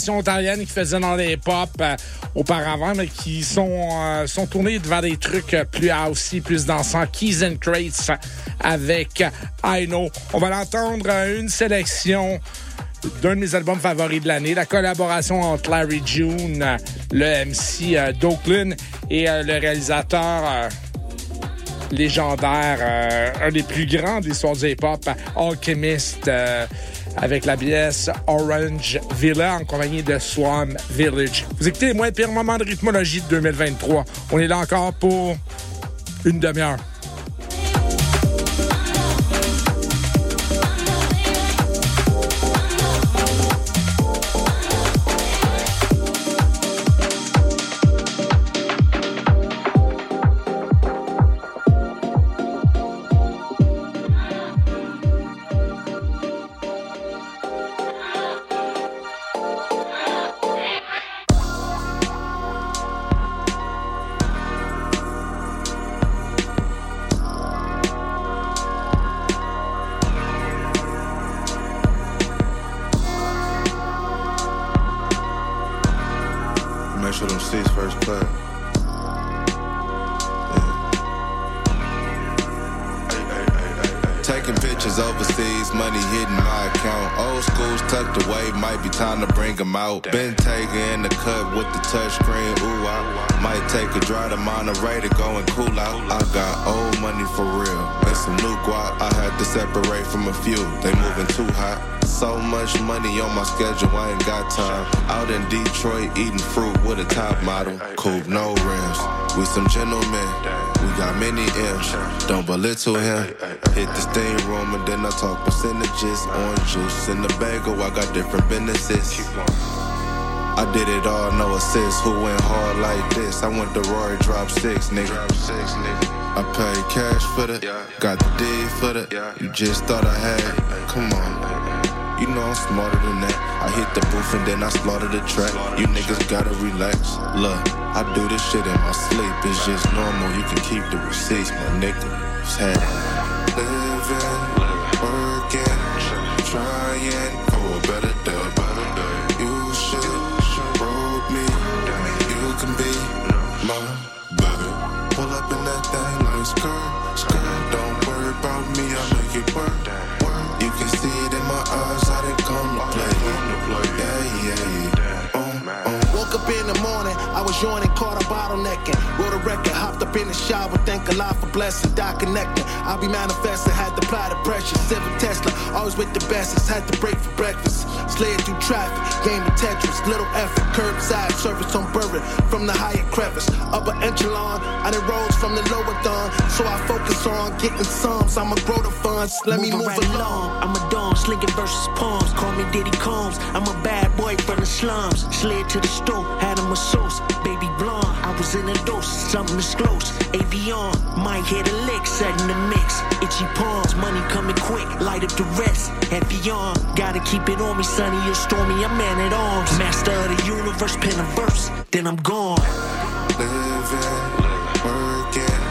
Formation qui faisait dans les pop euh, auparavant, mais qui sont, euh, sont tournés devant des trucs euh, plus aussi plus dansants. Keys and Crates avec I Know. On va l'entendre une sélection d'un de mes albums favoris de l'année, la collaboration entre Larry June, le MC d'Oakland et le réalisateur légendaire, un des plus grands des soirs du hip-hop, Alchemist avec la pièce Orange Villa en compagnie de Swan Village. Vous écoutez les moins pires moments de rythmologie de 2023. On est là encore pour une demi-heure. Been taking the cut with the touchscreen. Ooh, I might take a drive to Monterey to go and cool out. I got old money for real and some new guap. I had to separate from a few. They moving too hot. So much money on my schedule, I ain't got time. Out in Detroit, eating fruit with a top model. Coupe, no rims. We some gentlemen. We got many M's. Don't belittle him. Hit the steam room and then I talk percentages. Orange juice in the bagel. I got different businesses. I did it all, no assist. Who went hard like this? I went to Rory, drop six, nigga. six nigga I paid cash for the, yeah. got the D for the. Yeah. You just thought I had. Come on. You know I'm smarter than that. I hit the booth and then I slaughter the track. You niggas gotta relax. Look, I do this shit in my sleep. It's just normal. You can keep the receipts, my nigga. It's had living, working, trying for a better day. down. Was yawning, caught a bottlenecking. Wrote a record, hopped up in the shower, thank Allah for blessing, die connecting. I'll be manifesting, had to apply the pressure. Seven Tesla, always with the bestest, had to break for breakfast. Slid through traffic, game of Tetris, little effort, curbside service on Burrit from the higher crevice. Upper echelon, I done rose from the lower dawn, so I focus on getting sums. I'ma grow the funds, let Moving me move right along. I'm a dawn, slinging versus palms, call me Diddy Combs. I'm a bad boy from the slums, slid to the store, had a masseuse, baby blonde. I was in a dose, something is close. Avion, might hit a lick, setting the mix. Itchy palms, money coming quick, light up the rest. Heavy on, gotta keep it on me, sunny or stormy, I'm man at arms. Master of the universe, pen a verse, then I'm gone. Living, working,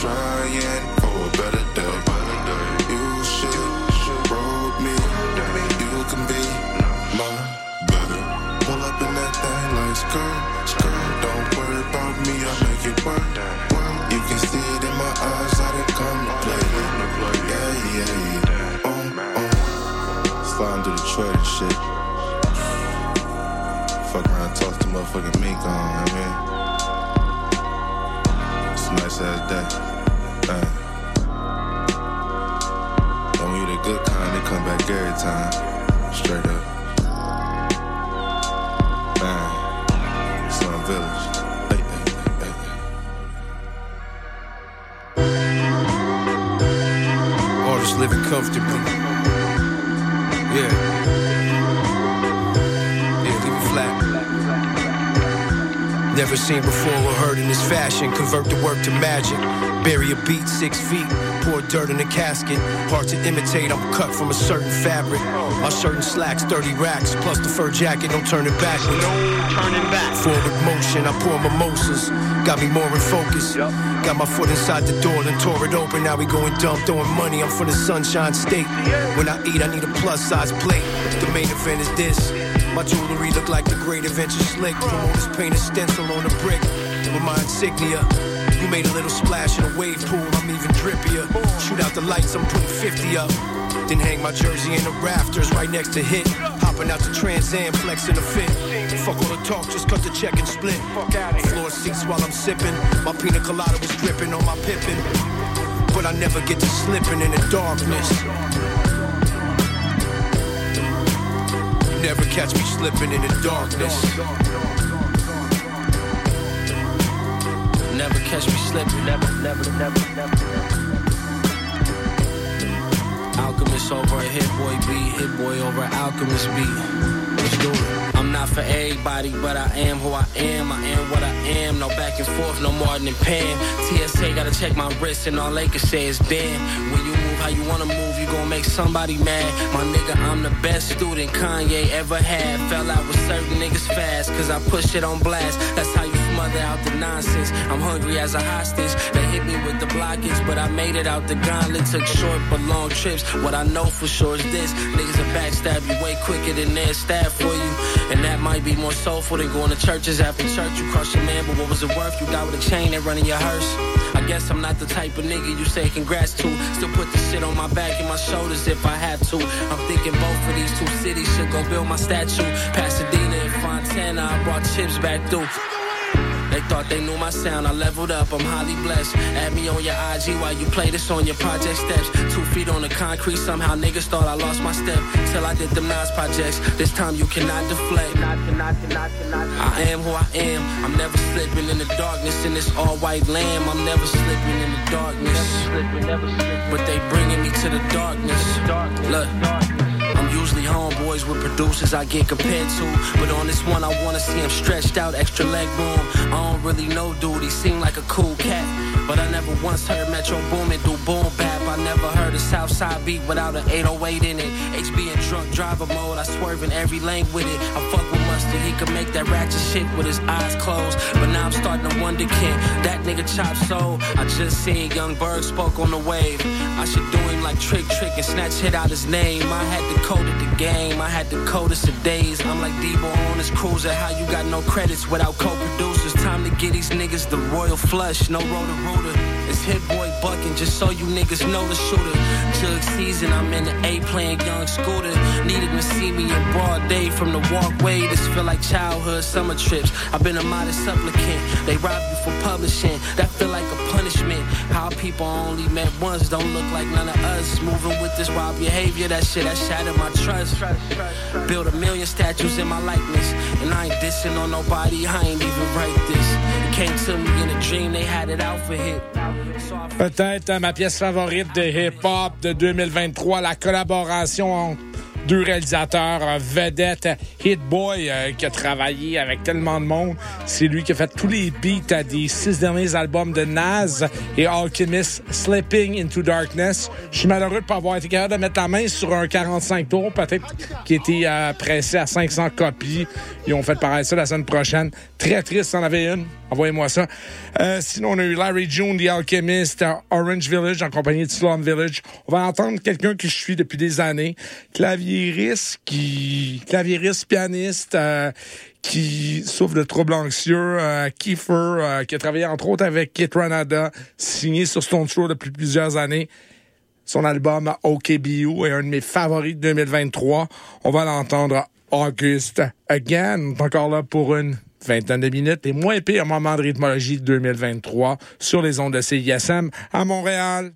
trying for a better day. Motherfucking mink on, I mean. It's a nice ass day. When you the good kind, they come back every time. Straight up. Man, Slum Village. Hey. Living comfortably. Yeah. Never seen before or heard in this fashion. Convert the work to magic. Bury a beat six feet. Pour dirt in a casket. Hard to imitate. I'm cut from a certain fabric. My shirt and slacks, 30 racks. Plus the fur jacket. Don't turn it backwards. turning back. Forward motion. I pour mimosas. Got me more in focus. Got my foot inside the door. Then tore it open. Now we going dumb. Throwing money. I'm from the sunshine state. When I eat, I need a plus size plate. The main event is this. My jewelry look like the great adventure slick. Promoters paint a stencil on a brick with my insignia. You made a little splash in a wave pool, I'm even drippier. Shoot out the lights, I'm putting 50 up. Then hang my jersey in the rafters right next to hit. Hopping out the Trans Am, flexing a fit. Fuck all the talk, just cut the check and split. Fuck out of Floor seats while I'm sipping. My pina colada was dripping on my pippin. But I never get to slipping in the darkness. You never catch me slipping in the darkness. Catch me slipping. Never, never, never, never. Alchemist over a hit boy beat, hit boy over alchemist beat. Let's do it. I'm not for everybody, but I am who I am. I am what I am. No back and forth, no more than Pam. TSA gotta check my wrist, and all they can say is damn. When you move how you wanna move, you gon' make somebody mad. My nigga, I'm the best student Kanye ever had. Fell out with certain niggas fast, cause I push it on blast. That's how you smother out the nonsense. I'm hungry as a hostage. They hit me with the blockage, but I made it out the gauntlet. Took short but long trips. What I know for sure is this niggas will backstab you way quicker than they'll stab for you. And that might be more soulful than going to churches after church. You crush your man, but what was it worth? You got with a chain and running your hearse. I guess I'm not the type of nigga you say congrats to. Still put the shit on my back and my shoulders if I had to. I'm thinking both of these two cities should go build my statue. Pasadena and Fontana, I brought chips back through. They thought they knew my sound. I leveled up. I'm highly blessed. Add me on your IG while you play this on your project steps. Two feet on the concrete. Somehow niggas thought I lost my step. Till I did them Nas projects. This time you cannot deflect. I am who I am. I'm never slipping in the darkness in this all white lamb. I'm never slipping in the darkness. But they bringing me to the darkness. Look. Usually homeboys with producers I get compared to. But on this one, I wanna see him stretched out, extra leg room. I don't really know, dude. He seemed like a cool cat. But I never once heard Metro Boomin do boom bap. I never heard a Southside beat without an 808 in it. HB in drunk driver mode, I swerve in every lane with it. I fuck with Mustard, he could make that ratchet shit with his eyes closed. But now I'm starting to wonder, can that nigga chop soul? I just seen Young Bird spoke on the wave. I should do him like Trick Trick and snatch hit out his name. I had to code it the game, I had the coldest of days. I'm like Debo on his cruiser, how you got no credits without co-producers? Time to get these niggas the royal flush, no rotor rooter. It's hit boy bucking, just so you niggas know the shooter. Jug season, I'm in the A playing young scooter. Needed to see me in broad day from the walkway. This feel like childhood summer trips. I've been a modest supplicant. They rob you for publishing. That feel like a punishment. How people only met once don't look like none of us. Moving with this wild behavior, that shit that shattered my trust. Build a million statues in my likeness. And I ain't dissing on nobody, I ain't even write this. Peut-être ma pièce favorite de hip-hop de 2023, la collaboration entre deux réalisateurs euh, vedettes, Hit Boy, euh, qui a travaillé avec tellement de monde. C'est lui qui a fait tous les beats à des six derniers albums de Nas et Alchemist, Slipping into Darkness. Je suis malheureux de pas avoir été capable de mettre la main sur un 45 tours, peut-être qui était euh, pressé à 500 copies. Ils ont fait pareil ça la semaine prochaine. Très triste, en avait une. Envoyez-moi ça. Euh, sinon, on a eu Larry June, The Alchemist, euh, Orange Village, en compagnie de Slum Village. On va entendre quelqu'un que je suis depuis des années. Claviériste, qui, claviériste, pianiste, euh, qui souffre de troubles anxieux, euh, Kiefer, euh, qui a travaillé entre autres avec Kit Ranada, signé sur Stone Throw depuis plusieurs années. Son album OKBU est un de mes favoris de 2023. On va l'entendre August Again. Encore là pour une vingtaine de minutes et moins pire moment de rythmologie 2023 sur les ondes de CISM à Montréal.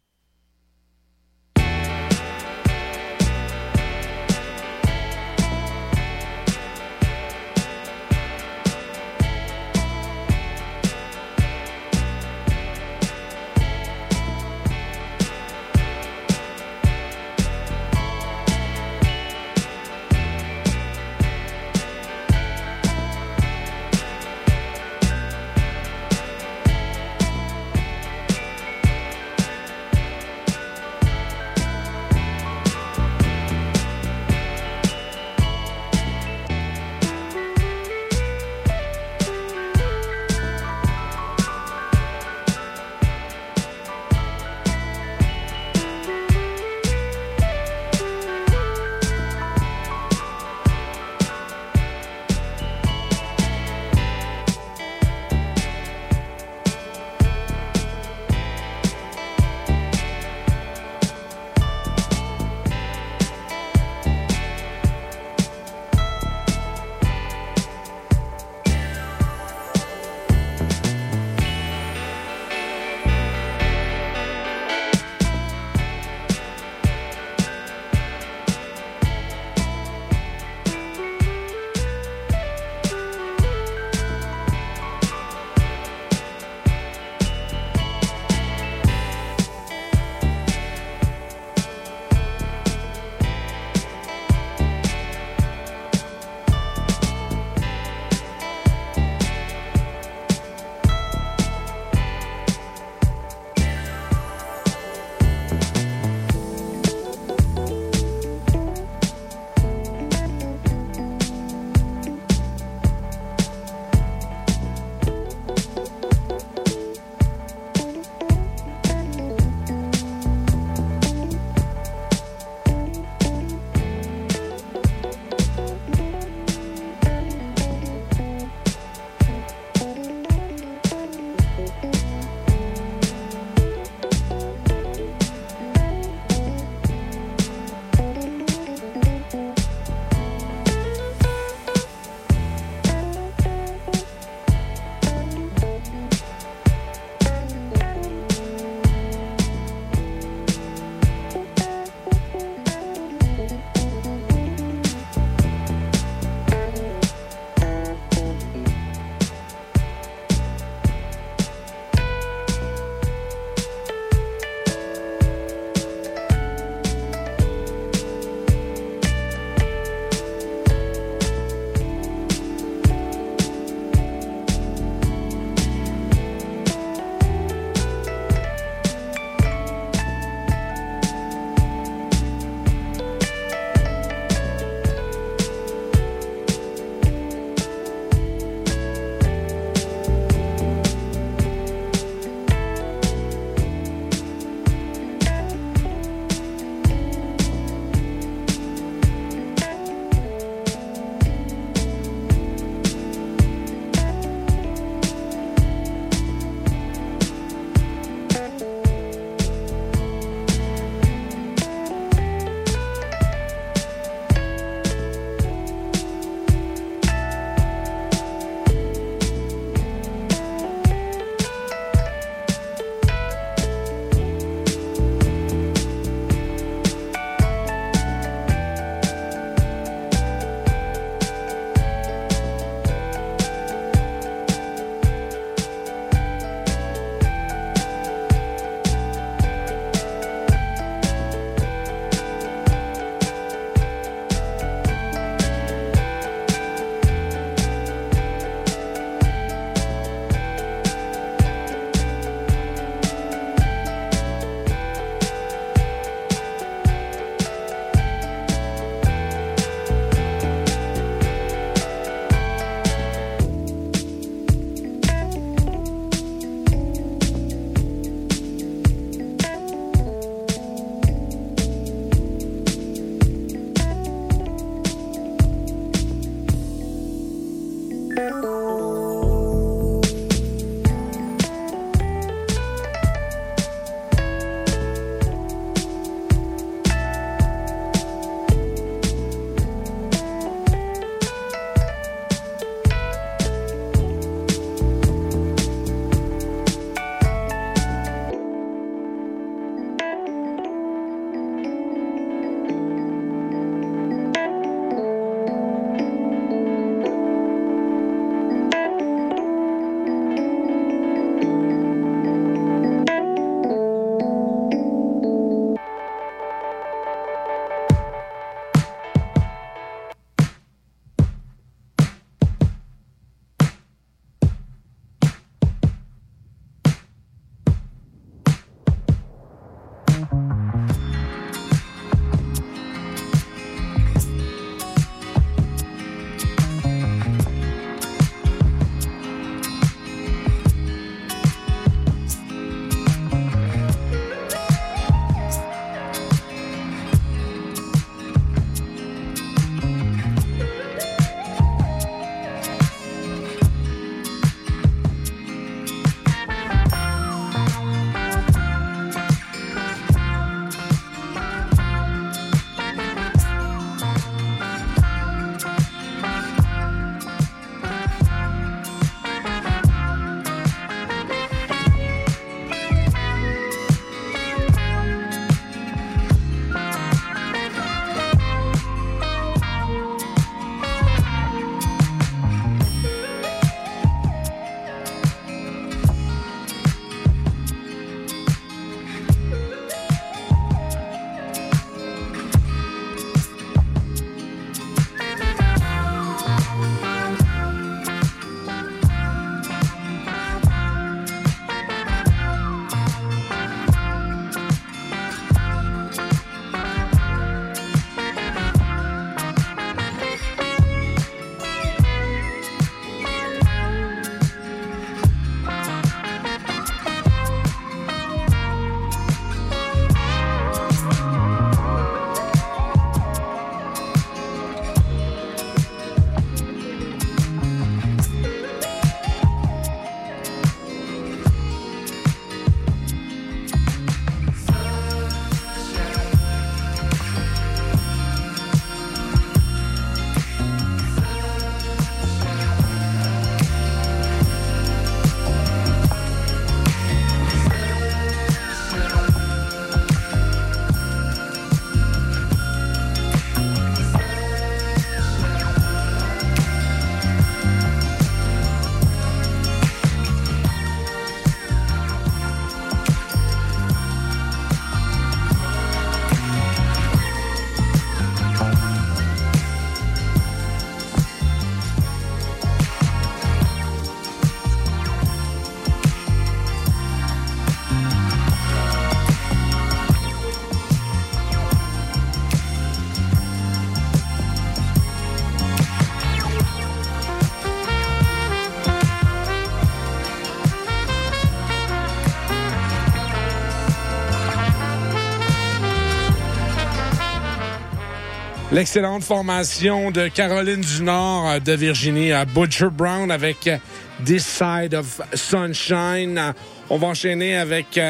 L'excellente formation de Caroline du Nord euh, de Virginie à Butcher Brown avec euh, This Side of Sunshine. Euh, On va enchaîner avec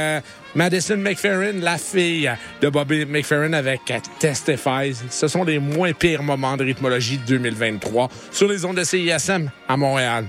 Madison McFerrin, la fille de Bobby McFerrin avec Testify. Ce sont les moins pires moments de rythmologie 2023 sur les ondes de CISM à Montréal.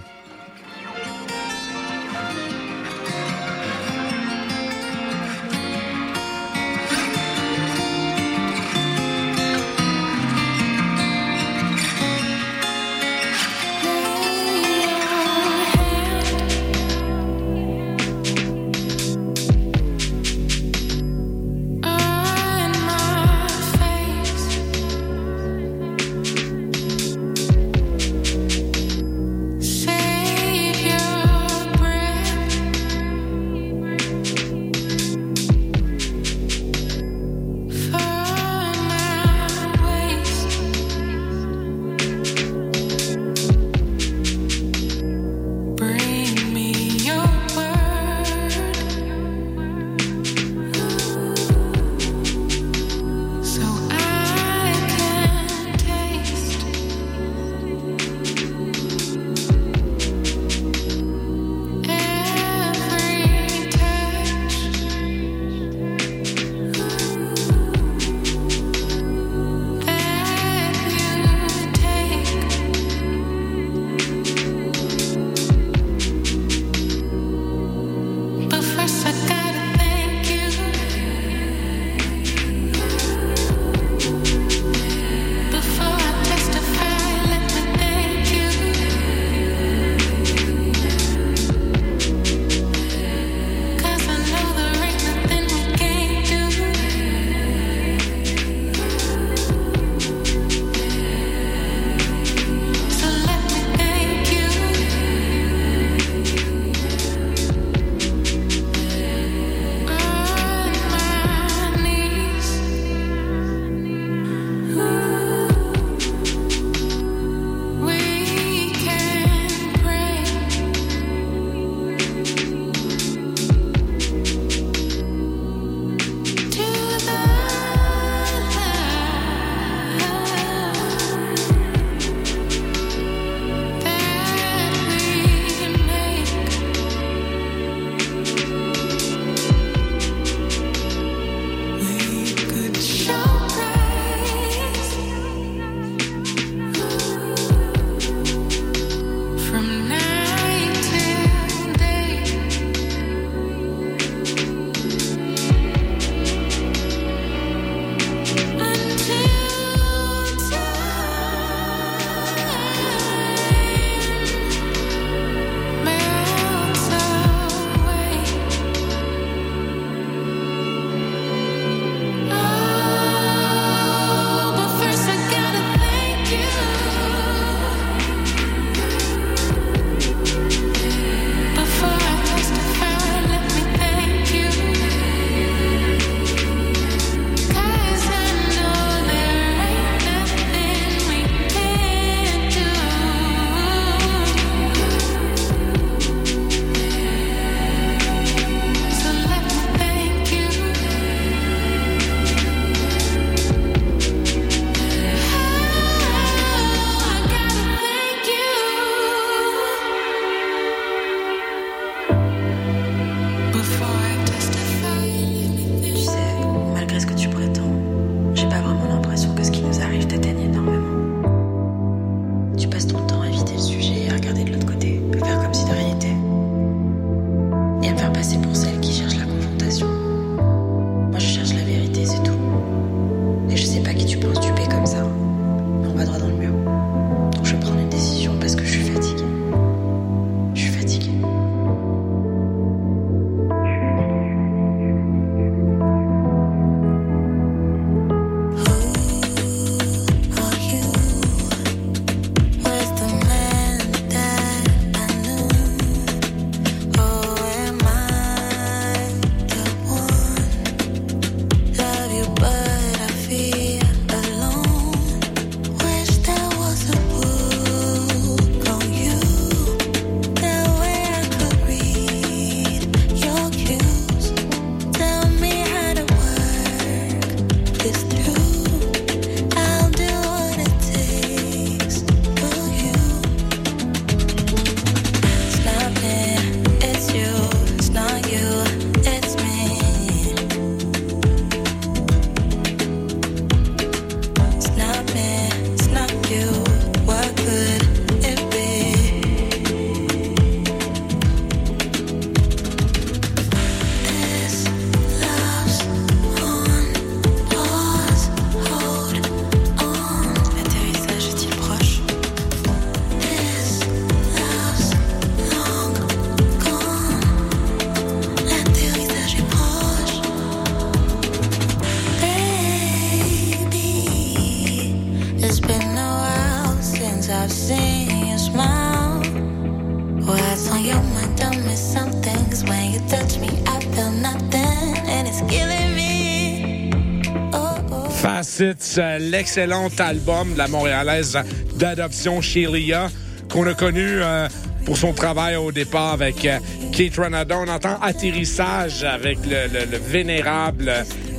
Euh, l'excellent album de la montréalaise d'adoption Shelia, qu'on a connu euh, pour son travail au départ avec euh, Kate Renada. On entend Atterrissage avec le, le- le vénérable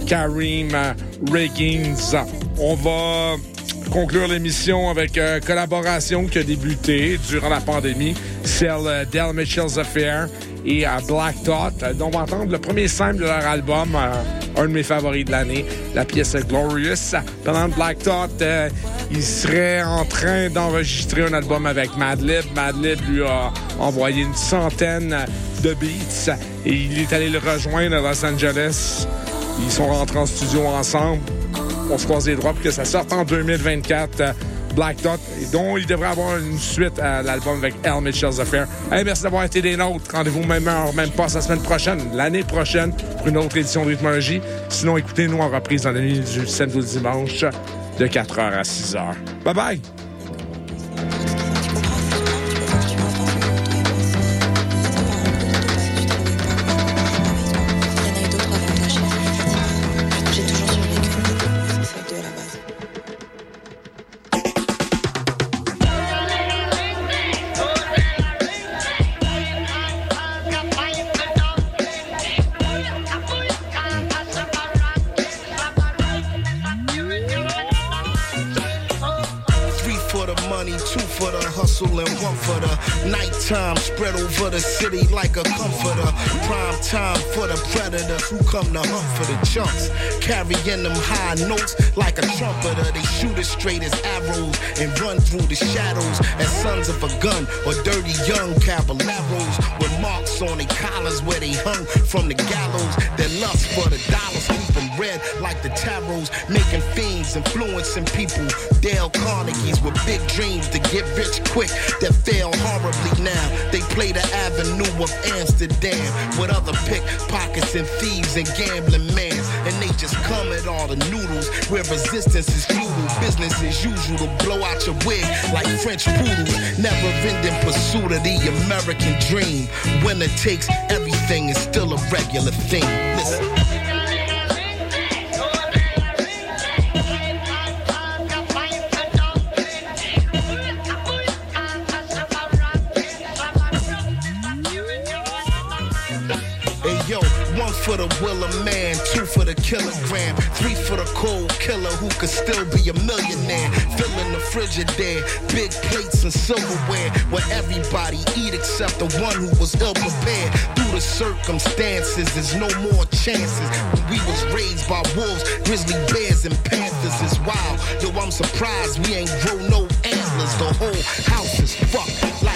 Karim Riggins. On va conclure l'émission avec une collaboration qui a débuté durant la pandémie, celle d'El Mitchell's Affair et Black. Euh, dont on va entendre le premier simple de leur album, un de mes favoris de l'année, la pièce Glorious. Pendant Black Dot, euh, il serait en train d'enregistrer un album avec Madlib. Madlib lui a envoyé une centaine de beats et il est allé le rejoindre à Los Angeles. Ils sont rentrés en studio ensemble. On se croise les doigts pour que ça sorte en 2024. euh, Black Dot, dont il devrait avoir une suite à l'album avec El Mitchell's Affair. Hey, merci d'avoir été des nôtres. Rendez-vous même heure, même pas la semaine prochaine, l'année prochaine, une autre édition de Rythmologie. Sinon, écoutez-nous en reprise dans la nuit du samedi au dimanche de 4h à 6h. Bye bye! Hustle, and one for the nighttime. Spread over the city like a comforter. Prime time for the predators who come to hunt for the chunks. Carrying them high notes like a trumpeter. They shoot as straight as arrows and run through the shadows as sons of a gun or dirty young caballeros with marks on their collars where they hung from the gallows. Their lust for the dollars keep them red like the tarots, making fiends, influencing people. Dale Carnegie's with big dreams to get rich quick that fail horribly now. They play the avenue of Amsterdam with other pickpockets and thieves and gambling man. And they just come at all the noodles where resistance is futile. Business as usual to blow out your wig like French poodles. Never ending pursuit of the American dream. Winner takes everything is still a regular thing. Listen. For the will of man, two for the kilogram, three for the cold killer who could still be a millionaire. Filling the frigidaire, big plates and silverware where everybody eat except the one who was ill prepared. Through the circumstances, there's no more chances. We was raised by wolves, grizzly bears, and panthers is wild. Yo, I'm surprised we ain't grow no antlers. The whole house is fucked like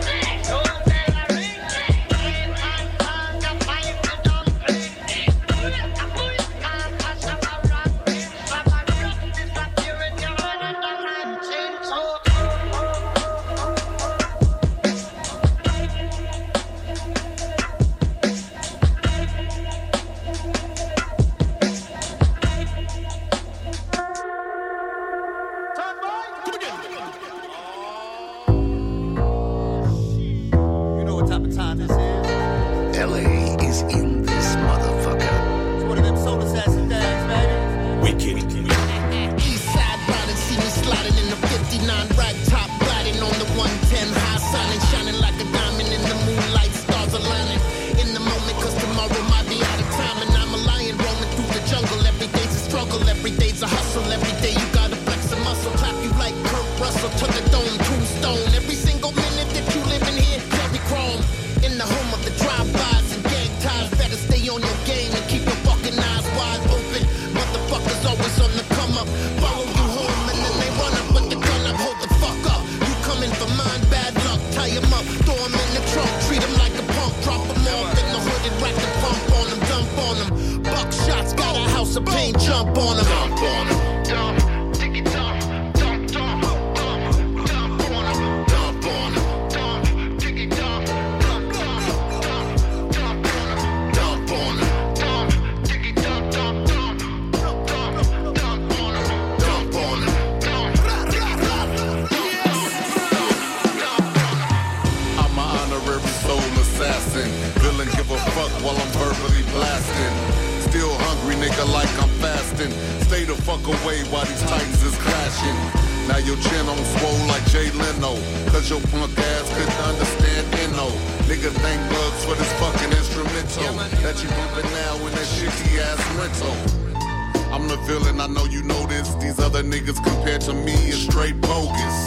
to me is straight bogus.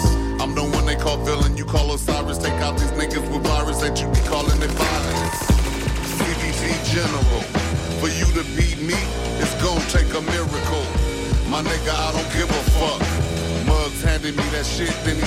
I'm the one they call villain, you call Osiris. Take out these niggas with virus that you be calling it violence. CDT General, for you to beat me, it's gonna take a miracle. My nigga, I don't give a fuck. Mugs handed me that shit, then he